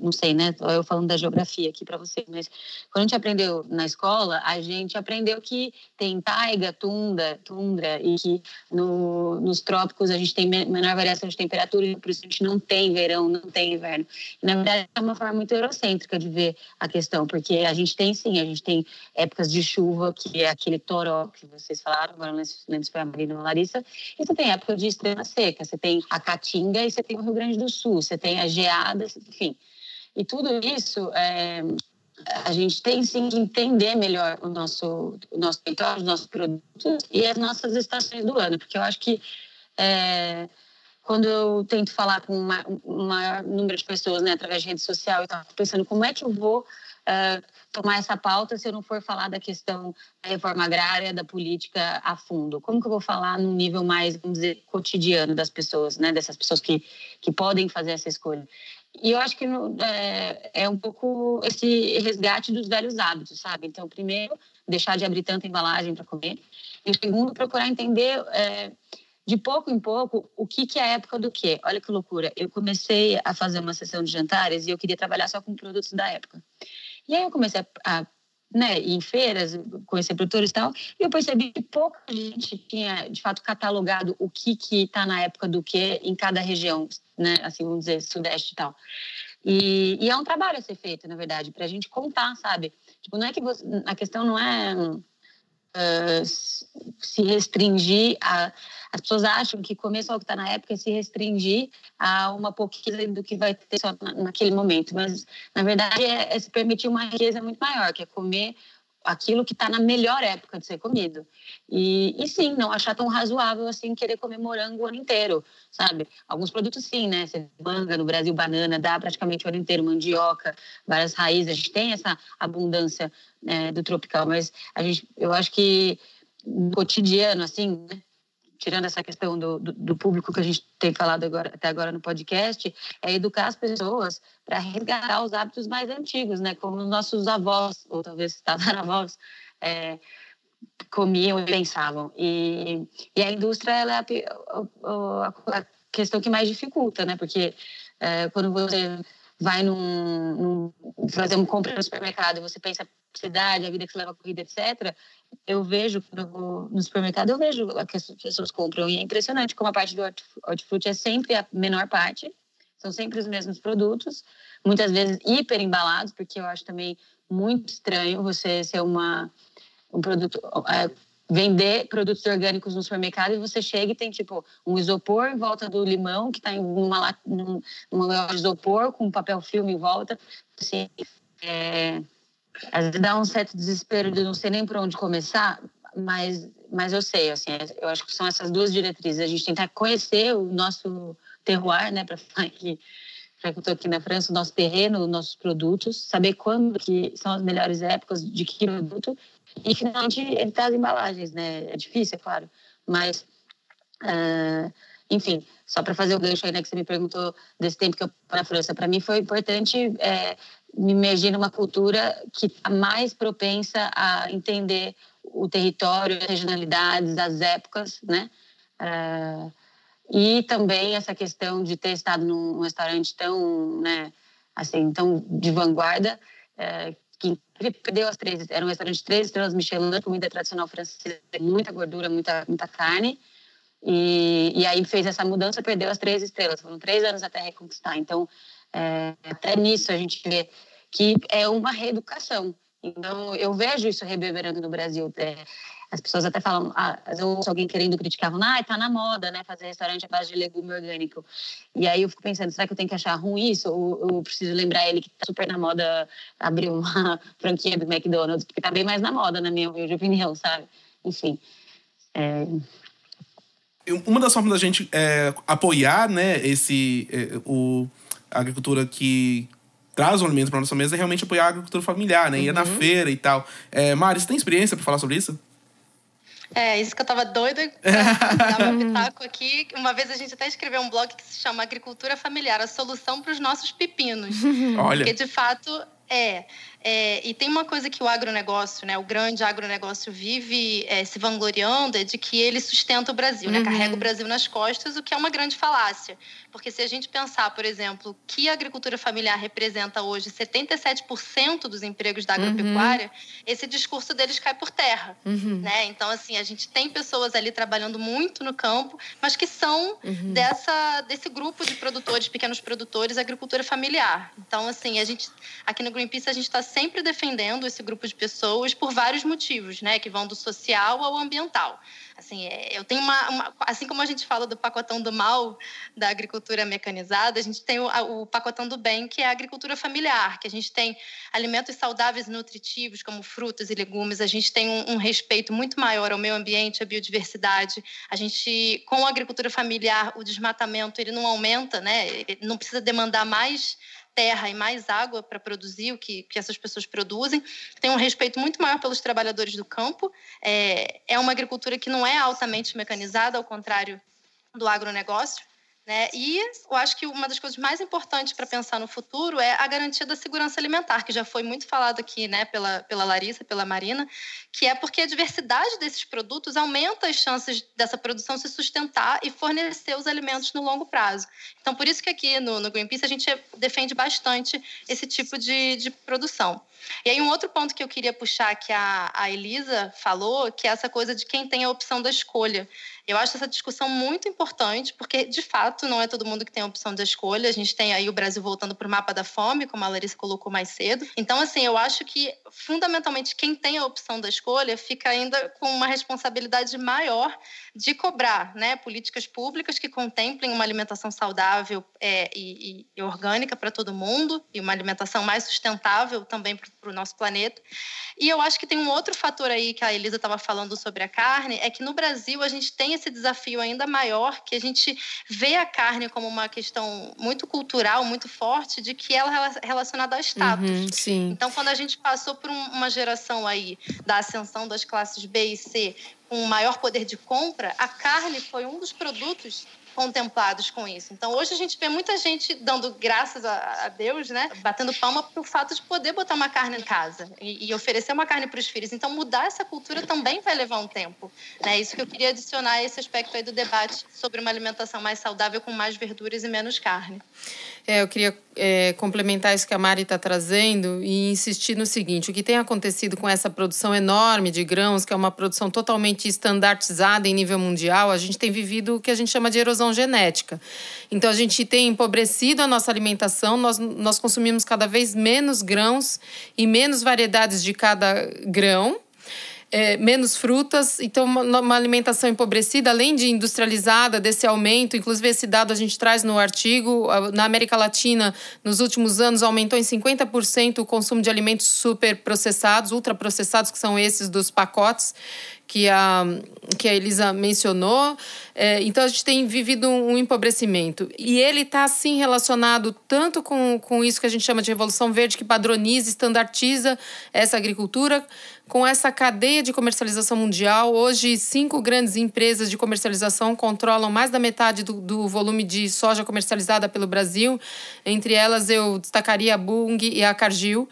não sei, né? Eu falando da geografia aqui para vocês, mas quando a gente aprendeu na escola, a gente aprendeu que tem taiga, tundra, tundra e que no, nos trópicos a gente tem menor variação de temperatura e por isso a gente não tem verão, não tem inverno. E, na verdade, é uma forma muito eurocêntrica de ver a questão, porque a gente tem sim, a gente tem épocas de chuva, que é aquele toró que vocês falaram, agora não lembro se foi a Marina ou a Larissa, e você tem época de extrema seca, você tem a Caatinga e você tem o Rio Grande do Sul, você tem a GA enfim. E tudo isso é, a gente tem sim que entender melhor o nosso, o nosso território, os nossos produtos e as nossas estações do ano, porque eu acho que é, quando eu tento falar com um maior número de pessoas, né, através de rede social, eu estava pensando como é que eu vou uh, tomar essa pauta se eu não for falar da questão da reforma agrária, da política a fundo? Como que eu vou falar num nível mais, vamos dizer, cotidiano das pessoas, né, dessas pessoas que, que podem fazer essa escolha? E eu acho que é, é um pouco esse resgate dos velhos hábitos, sabe? Então, primeiro, deixar de abrir tanta embalagem para comer. E segundo, procurar entender é, de pouco em pouco o que, que é a época do quê. Olha que loucura. Eu comecei a fazer uma sessão de jantares e eu queria trabalhar só com produtos da época. E aí eu comecei a, a né, em feiras, conhecer produtores e tal, e eu percebi que pouca gente tinha, de fato, catalogado o que que está na época do que em cada região, né, assim, vamos dizer, sudeste e tal. E, e é um trabalho a ser feito, na verdade, para a gente contar, sabe? Tipo, não é que você, a questão não é uh, se restringir a as pessoas acham que comer só o que está na época é se restringir a uma pouquinho do que vai ter só naquele momento. Mas, na verdade, é, é se permitir uma riqueza muito maior, que é comer aquilo que está na melhor época de ser comido. E, e, sim, não achar tão razoável assim querer comer morango o ano inteiro, sabe? Alguns produtos sim, né? Manga no Brasil, banana, dá praticamente o ano inteiro, mandioca, várias raízes. A gente tem essa abundância né, do tropical, mas a gente, eu acho que no cotidiano, assim, né? Tirando essa questão do, do, do, público que a gente tem falado agora, até agora no podcast, é educar as pessoas para resgatar os hábitos mais antigos, né? Como os nossos avós, ou talvez tataravós, é, comiam e pensavam. E, e a indústria ela é a, a, a questão que mais dificulta, né? Porque é, quando você vai num, num, uma compra no supermercado você pensa cidade, a vida que leva a corrida, etc., eu vejo, no supermercado, eu vejo que as pessoas compram. E é impressionante como a parte do hortifruti é sempre a menor parte, são sempre os mesmos produtos, muitas vezes hiper embalados, porque eu acho também muito estranho você ser uma, um produto. É, vender produtos orgânicos no supermercado e você chega e tem tipo um isopor em volta do limão que está em uma numa isopor com papel filme em volta assim, é, às vezes dá um certo desespero de não sei nem por onde começar, mas, mas eu sei, assim, eu acho que são essas duas diretrizes. A gente tentar conhecer o nosso terroir, né, para falar que já que eu estou aqui na França, o nosso terreno, os nossos produtos, saber quando que são as melhores épocas de que produto e finalmente evitar as embalagens, né? É difícil, é claro, mas uh, enfim, só para fazer o gancho aí, né, que você me perguntou desse tempo que eu na França, para mim foi importante é, me imergir numa cultura que está mais propensa a entender o território, as regionalidades, as épocas, né? Uh, e também essa questão de ter estado num restaurante tão, né, assim, tão de vanguarda, uh, que perdeu as três, era um restaurante de três estrelas Michelin, comida tradicional francesa, muita gordura, muita, muita carne, e, e aí fez essa mudança, perdeu as três estrelas, foram três anos até reconquistar, então é, até nisso a gente vê que é uma reeducação. Então, eu vejo isso reverberando no Brasil. É, as pessoas até falam, ah, eu ouço alguém querendo criticar, falando, ah, tá na moda, né, fazer restaurante à base de legume orgânico. E aí eu fico pensando, será que eu tenho que achar ruim isso? Ou eu preciso lembrar ele que tá super na moda abrir uma franquia do McDonald's, porque tá bem mais na moda, na minha opinião, sabe? Enfim. É... Uma das formas da gente é, apoiar, né, esse, é, o, a agricultura que traz o alimento para nossa mesa é realmente apoiar a agricultura familiar, né? Uhum. Ir na uhum. feira e tal. É, Mari, você tem experiência para falar sobre isso? É, isso que eu tava doida dar um pitaco aqui. Uma vez a gente até escreveu um blog que se chama Agricultura Familiar, a solução para os nossos pepinos. Olha. Porque, de fato, é. É, e tem uma coisa que o agronegócio, né, o grande agronegócio vive é, se vangloriando, é de que ele sustenta o Brasil, uhum. né, carrega o Brasil nas costas, o que é uma grande falácia. Porque se a gente pensar, por exemplo, que a agricultura familiar representa hoje 77% dos empregos da agropecuária, uhum. esse discurso deles cai por terra. Uhum. Né? Então, assim, a gente tem pessoas ali trabalhando muito no campo, mas que são uhum. dessa, desse grupo de produtores, pequenos produtores, agricultura familiar. Então, assim, a gente, aqui no Greenpeace a gente está sempre defendendo esse grupo de pessoas por vários motivos, né, que vão do social ao ambiental. Assim, é, eu tenho uma, uma, assim como a gente fala do pacotão do mal da agricultura mecanizada, a gente tem o, o, pacotão do bem, que é a agricultura familiar, que a gente tem alimentos saudáveis e nutritivos, como frutas e legumes, a gente tem um, um respeito muito maior ao meio ambiente, à biodiversidade. A gente, com a agricultura familiar, o desmatamento ele não aumenta, né? Ele não precisa demandar mais terra e mais água para produzir o que, que essas pessoas produzem. Tem um respeito muito maior pelos trabalhadores do campo. É, é uma agricultura que não é altamente mecanizada, ao contrário do agronegócio. Né? E eu acho que uma das coisas mais importantes para pensar no futuro é a garantia da segurança alimentar, que já foi muito falado aqui né, pela, pela Larissa, pela Marina, que é porque a diversidade desses produtos aumenta as chances dessa produção se sustentar e fornecer os alimentos no longo prazo. Então, por isso que aqui no, no Greenpeace a gente defende bastante esse tipo de, de produção. E aí, um outro ponto que eu queria puxar que a, a Elisa falou, que é essa coisa de quem tem a opção da escolha. Eu acho essa discussão muito importante, porque, de fato, não é todo mundo que tem a opção da escolha. A gente tem aí o Brasil voltando para o mapa da fome, como a Larissa colocou mais cedo. Então, assim, eu acho que, fundamentalmente, quem tem a opção da escolha fica ainda com uma responsabilidade maior de cobrar né, políticas públicas que contemplem uma alimentação saudável é, e, e, orgânica para todo mundo e uma alimentação mais sustentável também para o nosso planeta. E eu acho que tem um outro fator aí que a Elisa estava falando sobre a carne, é que no Brasil a gente tem esse desafio ainda maior, que a gente vê a carne como uma questão muito cultural, muito forte, de que ela é relacionada ao status. Uhum, então, quando a gente passou por uma geração aí da ascensão das classes B e C com maior poder de compra, a carne foi um dos produtos contemplados com isso. Então, hoje a gente vê muita gente dando graças a, Deus, né? Batendo palma pro fato de poder botar uma carne em casa e, e oferecer uma carne para os filhos. Então, mudar essa cultura também vai levar um tempo. Né? Isso que eu queria adicionar esse aspecto aí do debate sobre uma alimentação mais saudável com mais verduras e menos carne. É, eu queria é, complementar isso que a Mari está trazendo e insistir no seguinte: o que tem acontecido com essa produção enorme de grãos, que é uma produção totalmente estandartizada em nível mundial, a gente tem vivido o que a gente chama de erosão genética. Então, a gente tem empobrecido a nossa alimentação, nós, nós consumimos cada vez menos grãos e menos variedades de cada grão é, menos frutas, então uma, uma, alimentação empobrecida, além de industrializada, desse aumento, inclusive esse dado a gente traz no artigo, na América Latina, nos últimos anos, aumentou em 50% o consumo de alimentos superprocessados, ultraprocessados, que são esses dos pacotes, que a, que a Elisa mencionou. É, então, a gente tem vivido um empobrecimento. E ele está, assim, relacionado tanto com, com isso que a gente chama de Revolução Verde, que padroniza, estandartiza essa agricultura, com essa cadeia de comercialização mundial. Hoje, cinco grandes empresas de comercialização controlam mais da metade do, do volume de soja comercializada pelo Brasil. Entre elas, eu destacaria a Bung e a Cargill,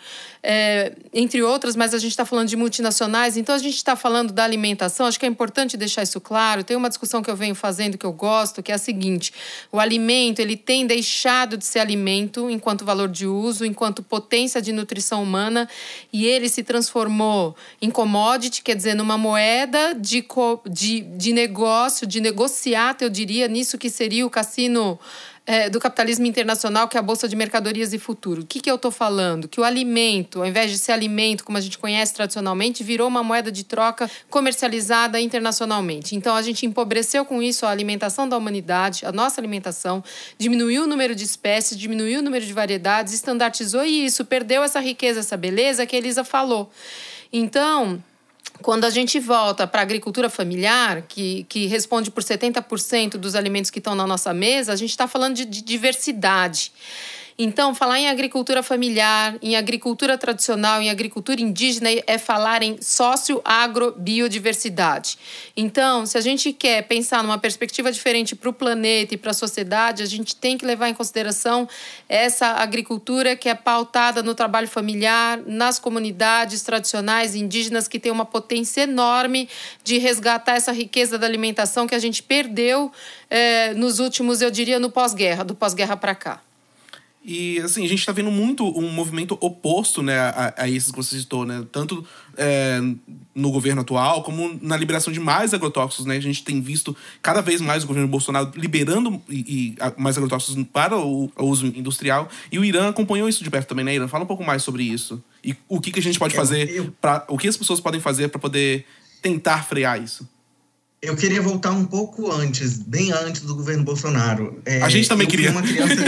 é, entre outras, mas a gente está falando de multinacionais. Então, a gente está falando da alimentação. Acho que é importante deixar isso claro. Tem uma discussão que eu venho fazendo que eu gosto, que é a seguinte: o alimento ele tem deixado de ser alimento enquanto valor de uso, enquanto potência de nutrição humana, e ele se transformou em commodity, quer dizer, numa moeda de, de, de negócio, de negociata, eu diria, nisso que seria o cassino é, do capitalismo internacional, que é a Bolsa de Mercadorias e Futuro. O que, que eu estou falando? Que o alimento, ao invés de ser alimento, como a gente conhece tradicionalmente, virou uma moeda de troca comercializada internacionalmente. Então, a gente empobreceu com isso a alimentação da humanidade, a nossa alimentação, diminuiu o número de espécies, diminuiu o número de variedades, estandardizou isso, perdeu essa riqueza, essa beleza que a Elisa falou. Então, quando a gente volta para a agricultura familiar, que, que responde por 70% dos alimentos que estão na nossa mesa, a gente está falando de, de diversidade. Então, falar em agricultura familiar, em agricultura tradicional, em agricultura indígena é falar em sócio-agro-biodiversidade. Então, se a gente quer pensar numa perspectiva diferente para o planeta e para a sociedade, a gente tem que levar em consideração essa agricultura que é pautada no trabalho familiar, nas comunidades tradicionais indígenas, que tem uma potência enorme de resgatar essa riqueza da alimentação que a gente perdeu eh, nos últimos, eu diria, no pós-guerra, do pós-guerra para cá. E, assim, a gente está vendo muito um movimento oposto, né, a, a esses que você citou, né? Tanto é, no governo atual, como na liberação de mais agrotóxicos, né? A gente tem visto cada vez mais o governo Bolsonaro liberando e, e mais agrotóxicos para o, o, uso industrial. E o Irã acompanhou isso de perto também, né, Irã? Fala um pouco mais sobre isso. E o que, que a gente pode fazer, eu... Pra, o que as pessoas podem fazer para poder tentar frear isso. Eu queria voltar um pouco antes, bem antes do governo Bolsonaro. É, a gente também queria. Criança,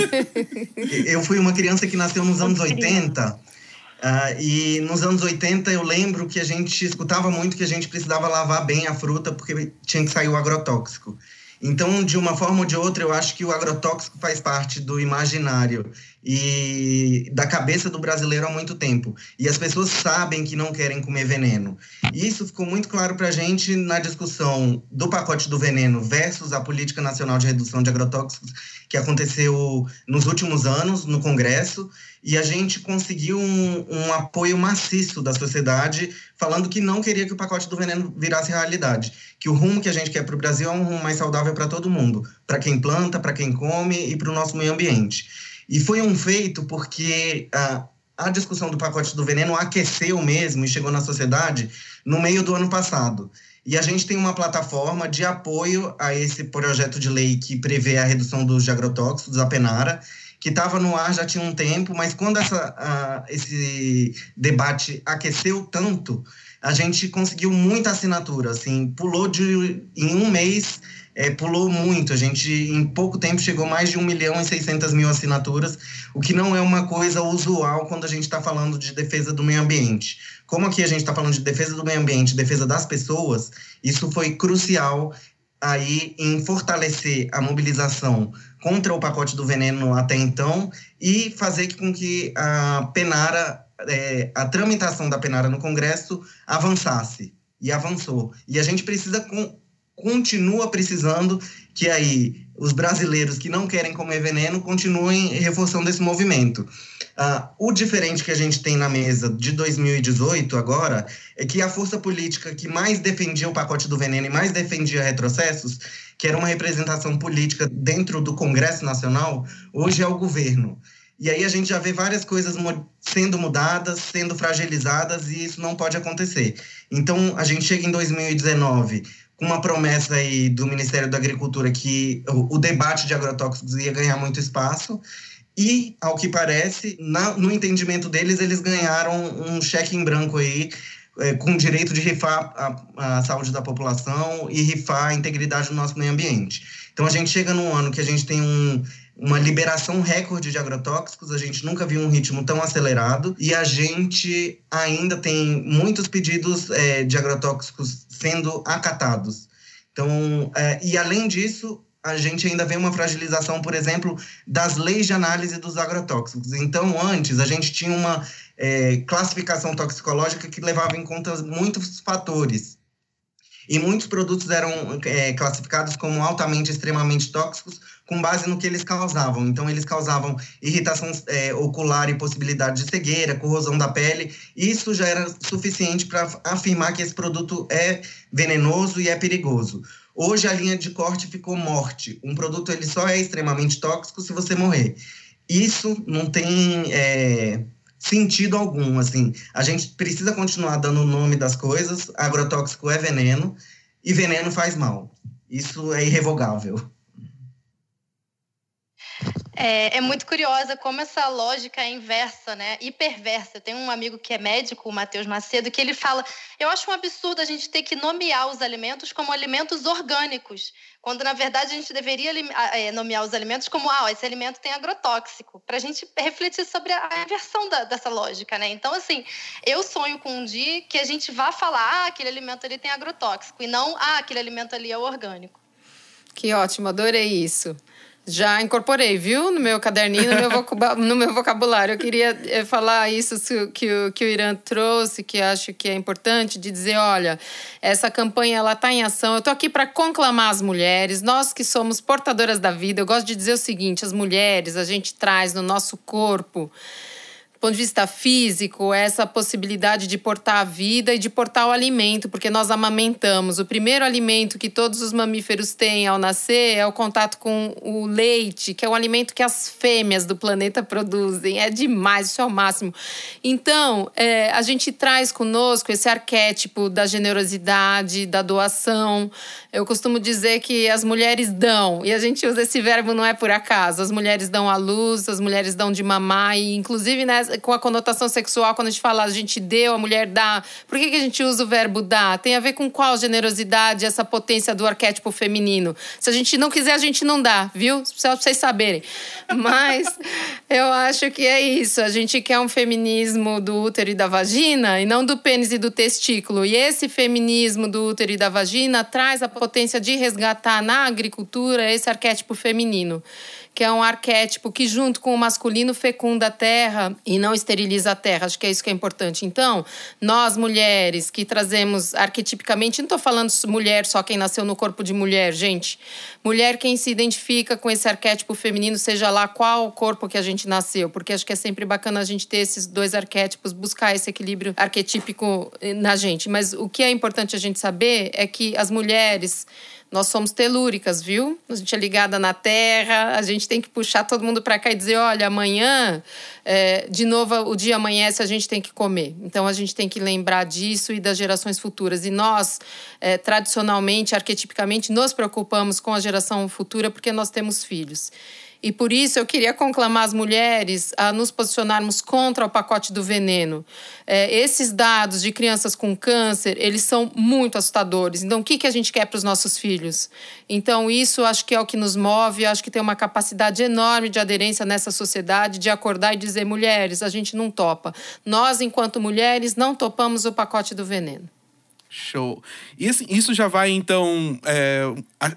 eu fui uma criança que nasceu nos anos 80. Uh, ah, e nos anos 80 eu lembro que a gente escutava muito que a gente precisava lavar bem a fruta porque tinha que sair o agrotóxico. Então, de uma forma ou de outra, eu acho que o agrotóxico faz parte do imaginário e da cabeça do brasileiro há muito tempo. E as pessoas sabem que não querem comer veneno. E isso ficou muito claro para a gente na discussão do pacote do veneno versus a Política Nacional de Redução de Agrotóxicos, que aconteceu nos últimos anos no Congresso e a gente conseguiu um, um, apoio maciço da sociedade, falando que não queria que o pacote do veneno virasse realidade, que o rumo que a gente quer para o Brasil é um rumo mais saudável para todo mundo, para quem planta, para quem come e para o nosso meio ambiente. E foi um feito porque a, a discussão do pacote do veneno aqueceu mesmo e chegou na sociedade no meio do ano passado. E a gente tem uma plataforma de apoio a esse projeto de lei que prevê a redução dos agrotóxicos, a Penara, que estava no ar já tinha um tempo, mas quando essa, esse debate aqueceu tanto, a gente conseguiu muita assinatura, assim, pulou de em um mês, é, pulou muito. A gente em pouco tempo chegou mais de 1 milhão e 600 mil assinaturas, o que não é uma coisa usual quando a gente está falando de defesa do meio ambiente. Como aqui a gente está falando de defesa do meio ambiente, defesa das pessoas, isso foi crucial aí em fortalecer a mobilização contra o pacote do veneno até então e fazer com que a Penara, é, a tramitação da Penara no Congresso avançasse. E avançou. E a gente precisa, com, continua precisando que aí os brasileiros que não querem comer veneno continuem reforçando esse movimento. Uh, o diferente que a gente tem na mesa de 2018 agora é que a força política que mais defendia o pacote do veneno e mais defendia retrocessos, que era uma representação política dentro do Congresso Nacional, hoje é o governo. E aí a gente já vê várias coisas sendo mudadas, sendo fragilizadas, e isso não pode acontecer. Então, a gente chega em 2019 com uma promessa aí do Ministério da Agricultura que o, debate de agrotóxicos ia ganhar muito espaço. E, ao que parece, na, no entendimento deles, eles ganharam um cheque em branco aí, é, com direito de rifar a, a, saúde da população e rifar a integridade do nosso meio ambiente. Então, a gente chega num ano que a gente tem um, uma liberação recorde de agrotóxicos, a gente nunca viu um ritmo tão acelerado e a gente ainda tem muitos pedidos é, de agrotóxicos sendo acatados. Então, é, e além disso, a gente ainda vê uma fragilização, por exemplo, das leis de análise dos agrotóxicos. Então, antes, a gente tinha uma é, classificação toxicológica que levava em conta muitos fatores. E muitos produtos eram é, classificados como altamente, extremamente tóxicos, com base no que eles causavam. Então, eles causavam irritação é, ocular e possibilidade de cegueira, corrosão da pele. Isso já era suficiente para afirmar que esse produto é venenoso e é perigoso. Hoje, a linha de corte ficou morte. Um produto ele só é extremamente tóxico se você morrer. Isso não tem é, sentido algum. Assim, a gente precisa continuar dando o nome das coisas. Agrotóxico é veneno e veneno faz mal. Isso é irrevogável. É, é, muito curiosa como essa lógica é inversa, né? E perversa. Tenho um amigo que é médico, o Matheus Macedo, que ele fala: eu acho um absurdo a gente ter que nomear os alimentos como alimentos orgânicos, quando na verdade a gente deveria é, nomear os alimentos como: ah, esse alimento tem agrotóxico, para a gente refletir sobre a, inversão da, dessa lógica, né? Então, assim, eu sonho com um dia que a gente vá falar: ah, aquele alimento ali tem agrotóxico, e não, ah, aquele alimento ali é orgânico. Que ótimo, adorei isso. Já incorporei, viu? No meu caderninho, no meu, no meu vocabulário. Eu queria eh, falar isso que o, que o Irã trouxe, que acho que é importante, de dizer, olha, essa campanha ela está em ação. Eu estou aqui para conclamar as mulheres, nós que somos portadoras da vida. Eu gosto de dizer o seguinte, as mulheres, a gente traz no nosso corpo ponto de vista físico, essa possibilidade de portar a vida e de portar o alimento, porque nós amamentamos. O primeiro alimento que todos os mamíferos têm ao nascer é o contato com o leite, que é o alimento que as fêmeas do planeta produzem. É demais, isso é o máximo. Então, é, a gente traz conosco esse arquétipo da generosidade, da doação. Eu costumo dizer que as mulheres dão, e a gente usa esse verbo não é por acaso. As mulheres dão à luz, as mulheres dão de mamar, e inclusive né, com a conotação sexual, quando a gente fala a gente deu, a mulher dá. Por que, que a gente usa o verbo dar? Tem a ver com qual generosidade, essa potência do arquétipo feminino. Se a gente não quiser, a gente não dá, viu? Só pra vocês saberem. Mas eu acho que é isso. A gente quer um feminismo do útero e da vagina e não do pênis e do testículo. E esse feminismo do útero e da vagina traz a potência de resgatar na agricultura esse arquétipo feminino que é um arquétipo que, junto com o masculino, fecunda a terra e não esteriliza a terra. Acho que é isso que é importante. Então, nós mulheres que trazemos arquetipicamente, não estou falando mulher só quem nasceu no corpo de mulher, gente. Mulher quem se identifica com esse arquétipo feminino, seja lá qual corpo que a gente nasceu, porque acho que é sempre bacana a gente ter esses dois arquétipos, buscar esse equilíbrio arquetípico eh, na gente. Mas o que é importante a gente saber é que as mulheres nós somos telúricas, viu? A gente é ligada na terra, a gente tem que puxar todo mundo para cá e dizer: olha, amanhã, é, de novo, o dia amanhece, a gente tem que comer. Então, a gente tem que lembrar disso e das gerações futuras. E nós, é, tradicionalmente, arquetipicamente, nos preocupamos com a geração futura porque nós temos filhos. E por isso eu queria conclamar as mulheres a nos posicionarmos contra o pacote do veneno. É, esses dados de crianças com câncer, eles são muito assustadores. Então, o que, que a gente quer para os nossos filhos? Então, isso acho que é o que nos move. Acho que tem uma capacidade enorme de aderência nessa sociedade, de acordar e dizer, mulheres, a gente não topa. Nós, enquanto mulheres, não topamos o pacote do veneno. Show. E assim, isso já vai, então. É,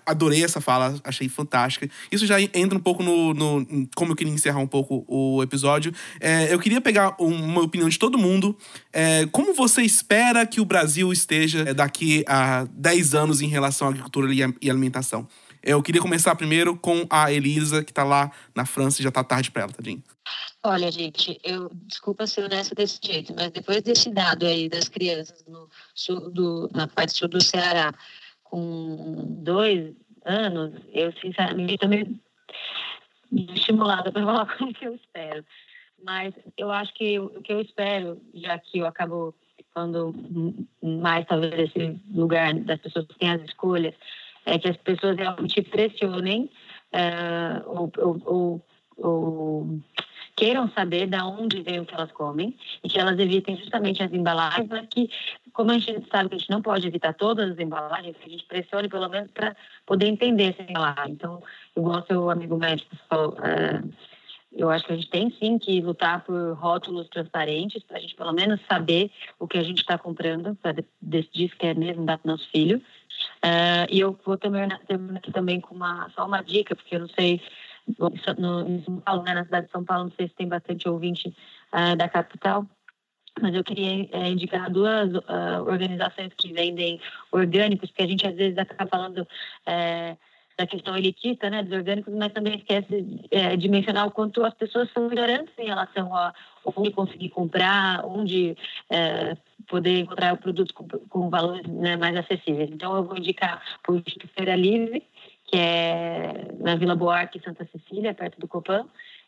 adorei essa fala, achei fantástica. Isso já entra um pouco no. no como eu queria encerrar um pouco o episódio. É, eu queria pegar uma opinião de todo mundo. É, como você espera que o Brasil esteja é, daqui a 10 anos em relação à agricultura e alimentação? Eu queria começar primeiro com a Elisa, que está lá na França e já está tarde para ela, tadinho. Olha, gente, eu desculpa ser honesta desse jeito, mas depois desse dado aí das crianças no sul do, na parte sul do Ceará com dois anos, eu sinceramente meio estimulada para falar como que eu espero. Mas eu acho que o que eu espero, já que eu acabo falando mais talvez esse lugar das pessoas que têm as escolhas, é que as pessoas realmente pressionem uh, ou, ou, ou, ou queiram saber de onde vem o que elas comem e que elas evitem justamente as embalagens, mas que, como a gente sabe que a gente não pode evitar todas as embalagens, a gente pressione pelo menos para poder entender essa embalagem. Então, igual seu amigo médico falou, é, eu acho que a gente tem sim que lutar por rótulos transparentes para a gente pelo menos saber o que a gente está comprando, para decidir se quer mesmo dar para o nosso filho. Uh, e eu vou terminar, terminar aqui também com uma, só uma dica, porque eu não sei no, em São Paulo, né, na cidade de São Paulo, não sei se tem bastante ouvinte uh, da capital, mas eu queria é, indicar duas uh, organizações que vendem orgânicos, porque a gente às vezes acaba falando é, da questão elitista, né, dos orgânicos, mas também esquece é, de mencionar o quanto as pessoas são ignorantes em relação a onde conseguir comprar, onde poder encontrar o produto com, com valores né, mais acessíveis. Então, eu vou indicar Instituto Feira Livre, que é na Vila Boarque, Santa Cecília, perto do Copan,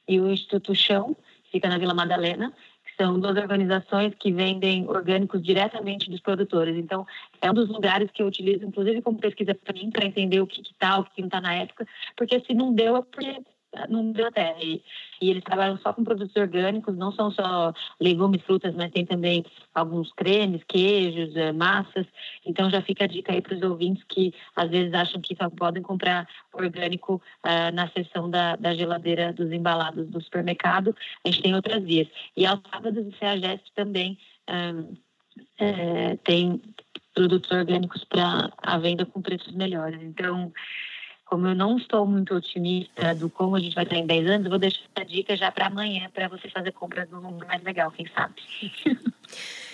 e o Instituto Chão, que fica na Vila Madalena, que são duas organizações que vendem orgânicos diretamente dos produtores. Então, é um dos lugares que eu utilizo, inclusive como pesquisa para mim, para entender o que está, o que não está na época, porque se não deu é porque não deu terra. E, e, eles trabalham só com produtos orgânicos, não são só legumes, frutas, mas tem também alguns cremes, queijos, é, massas. Então já fica a dica aí para os ouvintes que às vezes acham que só podem comprar orgânico uh, na seção da, da, geladeira dos embalados do supermercado. A gente tem outras vias. E aos sábados o CEAGEST também é, tem produtos orgânicos para a venda com preços melhores. Então, como eu não estou muito otimista do como a gente vai estar em 10 anos, eu vou deixar essa dica já para amanhã, para você fazer compras num mundo mais legal, quem sabe.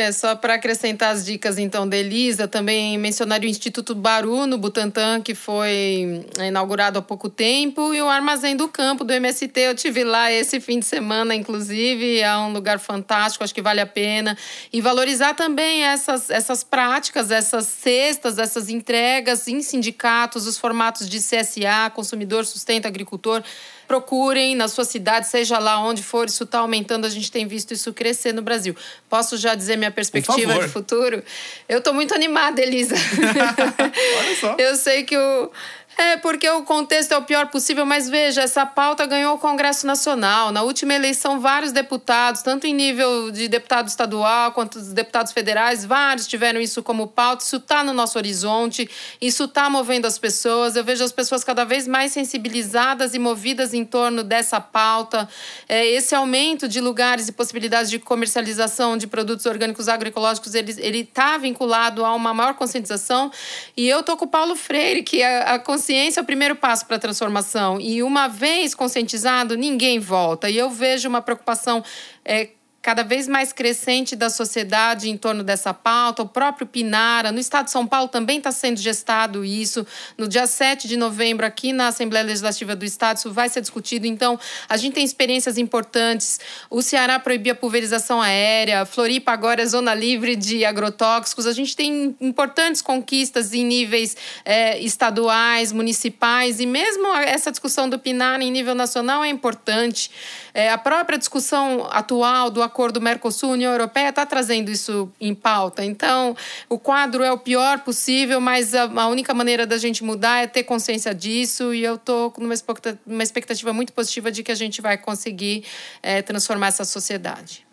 É, só para acrescentar as dicas então da Elisa, também mencionar o Instituto Baru no Butantã, que foi é, inaugurado há pouco tempo, e o Armazém do Campo do MST. Eu tive lá esse fim de semana, inclusive, é um lugar fantástico, acho que vale a pena. E valorizar também essas, essas práticas, essas cestas, essas entregas em sindicatos, os formatos de CSA, consumidor, sustento, agricultor procurem na sua cidade, seja lá onde for, isso está aumentando, a gente tem visto isso crescer no Brasil. Posso já dizer minha perspectiva de futuro? Eu estou muito animada, Elisa. Olha só. Eu sei que o é, porque o contexto é o pior possível, mas veja, essa pauta ganhou o Congresso Nacional. Na última eleição, vários deputados, tanto em nível de deputado estadual quanto dos deputados federais, vários tiveram isso como pauta. Isso está no nosso horizonte, isso está movendo as pessoas. Eu vejo as pessoas cada vez mais sensibilizadas e movidas em torno dessa pauta. É, esse aumento de lugares e possibilidades de comercialização de produtos orgânicos agroecológicos, ele está vinculado a uma maior conscientização. E eu estou com o Paulo Freire, que a, a consciência consciência é o primeiro passo para a transformação. E uma vez conscientizado, ninguém volta. E eu vejo uma preocupação é, cada vez mais crescente da sociedade em torno dessa pauta. O próprio Pinara, no estado de São Paulo, também está sendo gestado isso. No dia 7 de novembro, aqui na Assembleia Legislativa do Estado, isso vai ser discutido. Então, a gente tem experiências importantes. O Ceará proibia a pulverização aérea, Floripa agora é zona livre de agrotóxicos. A gente tem importantes conquistas em níveis é, estaduais, municipais, e mesmo essa discussão do Pinara em nível nacional é importante. É, a própria discussão atual do acordo Mercosul-União Europeia está trazendo isso em pauta. Então, o quadro é o pior possível, mas a, a única maneira da gente mudar é ter consciência disso. E eu estou com uma expectativa muito positiva de que a gente vai conseguir é, transformar essa sociedade.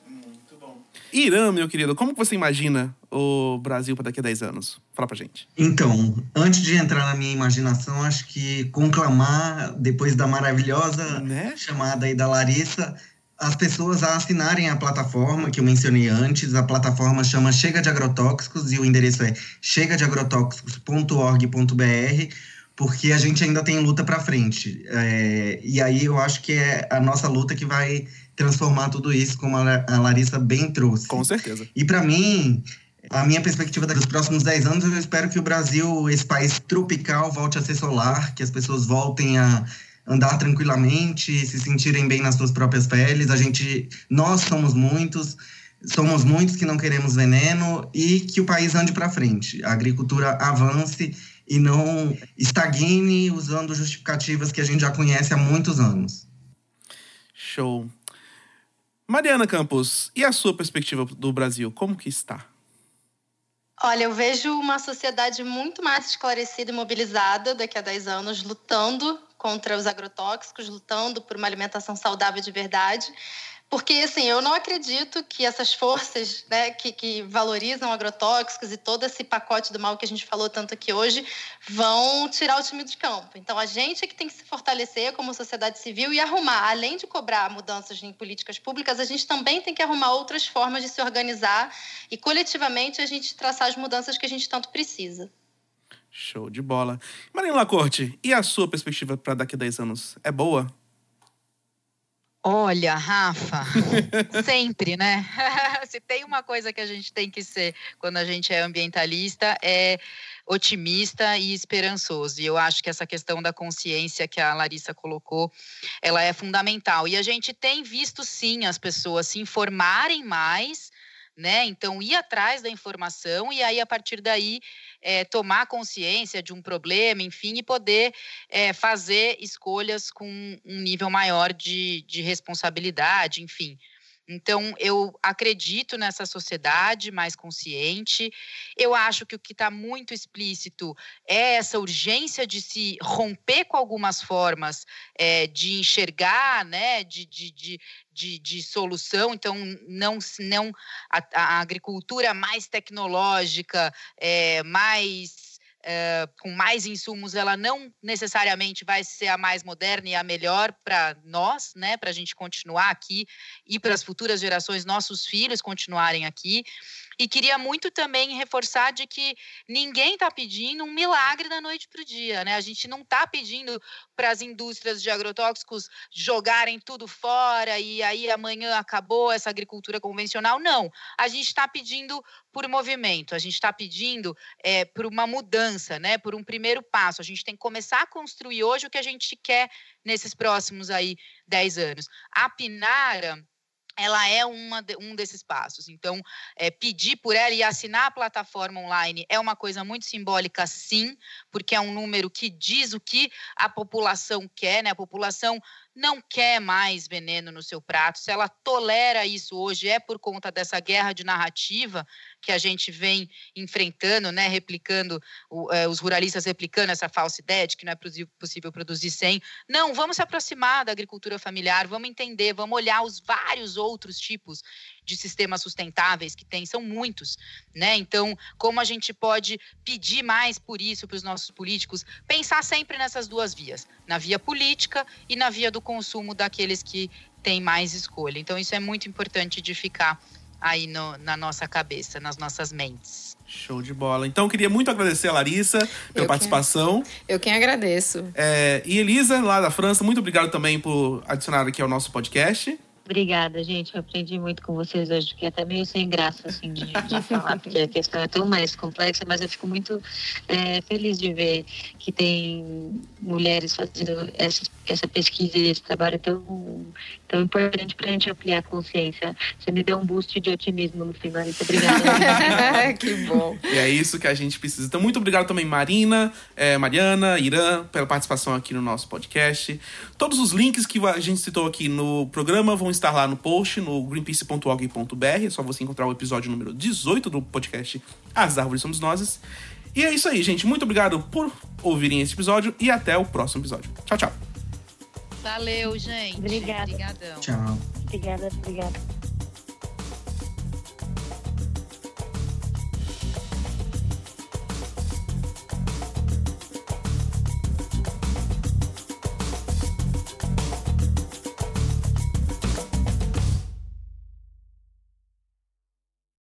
Irã, meu querido, como você imagina o Brasil para daqui a 10 anos? Fala pra gente. Então, antes de entrar na minha imaginação, acho que conclamar, depois da maravilhosa né? chamada aí da Larissa, as pessoas a assinarem a plataforma que eu mencionei antes. A plataforma chama Chega de Agrotóxicos e o endereço é chegadeagrotóxicos.org.br, porque a gente ainda tem luta para frente. É, e aí eu acho que é a nossa luta que vai transformar tudo isso, como a Larissa bem trouxe. Com certeza. E para mim, a minha perspectiva dos próximos 10 anos, eu espero que o Brasil, esse país tropical, volte a ser solar, que as pessoas voltem a andar tranquilamente, se sentirem bem nas suas próprias peles. A gente, nós somos muitos, somos muitos que não queremos veneno e que o país ande para frente, a agricultura avance e não estagne usando justificativas que a gente já conhece há muitos anos. Show. Mariana Campos, e a sua perspectiva do Brasil, como que está? Olha, eu vejo uma sociedade muito mais esclarecida e mobilizada daqui a 10 anos, lutando contra os agrotóxicos, lutando por uma alimentação saudável de verdade. Porque, assim, eu não acredito que essas forças né, que, que valorizam agrotóxicos e todo esse pacote do mal que a gente falou tanto aqui hoje vão tirar o time de campo. Então, a gente é que tem que se fortalecer como sociedade civil e arrumar, além de cobrar mudanças em políticas públicas, a gente também tem que arrumar outras formas de se organizar e, coletivamente, a gente traçar as mudanças que a gente tanto precisa. Show de bola. Marina Lacorte, e a sua perspectiva para daqui a 10 anos? É boa? Olha, Rafa, sempre, né? Se tem uma coisa que a gente tem que ser quando a gente é ambientalista, é otimista e esperançoso. E eu acho que essa questão da consciência que a Larissa colocou, ela é fundamental. E a gente tem visto sim as pessoas se informarem mais, né? Então ir atrás da informação e aí a partir daí é, tomar consciência de um problema, enfim, e poder é, fazer escolhas com um nível maior de, de responsabilidade, enfim. Então, eu acredito nessa sociedade mais consciente. Eu acho que o que está muito explícito é essa urgência de se romper com algumas formas é, de enxergar, né, de, de, de, de, de solução. Então, não, não a, a agricultura mais tecnológica, é, mais Uh, com mais insumos, ela não necessariamente vai ser a mais moderna e a melhor para nós, né? Para a gente continuar aqui e para as futuras gerações, nossos filhos continuarem aqui. E queria muito também reforçar de que ninguém está pedindo um milagre da noite para o dia, né? A gente não está pedindo para as indústrias de agrotóxicos jogarem tudo fora e aí amanhã acabou essa agricultura convencional. Não, a gente está pedindo por movimento, a gente está pedindo é, por uma mudança, né? Por um primeiro passo. A gente tem que começar a construir hoje o que a gente quer nesses próximos aí 10 anos. A Pinara ela é uma, um desses passos. Então, é, pedir por ela e assinar a plataforma online é uma coisa muito simbólica, sim, porque é um número que diz o que a população quer, né? A população não quer mais veneno no seu prato. Se ela tolera isso hoje, é por conta dessa guerra de narrativa que a gente vem enfrentando, né, replicando, é, os ruralistas replicando essa falsa ideia de que não é possível produzir sem. Não, vamos se aproximar da agricultura familiar, vamos entender, vamos olhar os vários outros tipos de sistemas sustentáveis que tem, são muitos, né? Então, como a gente pode pedir mais por isso para os nossos políticos, pensar sempre nessas duas vias, na via política e na via do consumo daqueles que têm mais escolha. Então, isso é muito importante de ficar aí no, na nossa cabeça, nas nossas mentes. Show de bola. Então, queria muito agradecer a Larissa pela eu participação. Quem, eu quem agradeço. É, e Elisa, lá da França, muito obrigado também por adicionar aqui ao nosso podcast. Obrigada, gente. Eu aprendi muito com vocês hoje, que é até meio sem graça, assim, de, de falar, porque a questão é tão mais complexa, mas eu fico muito é, feliz de ver que tem mulheres fazendo essa, essa pesquisa e esse trabalho tão, tão importante para a gente ampliar a consciência. Você me deu um boost de otimismo no final, Marisa. Obrigada. que bom. E é isso que a gente precisa. Então, muito obrigado também, Marina, é, Mariana, Irã, pela participação aqui no nosso podcast. Todos os links que a gente citou aqui no programa vão estar lá no post, no greenpeace.org.br. É só você encontrar o episódio número 18 do podcast As Árvores Somos Nós. E é isso aí, gente. Muito obrigado por ouvirem esse episódio e até o próximo episódio. Tchau, tchau. Valeu, gente. Obrigada. Obrigadão. Tchau. Obrigada, obrigada.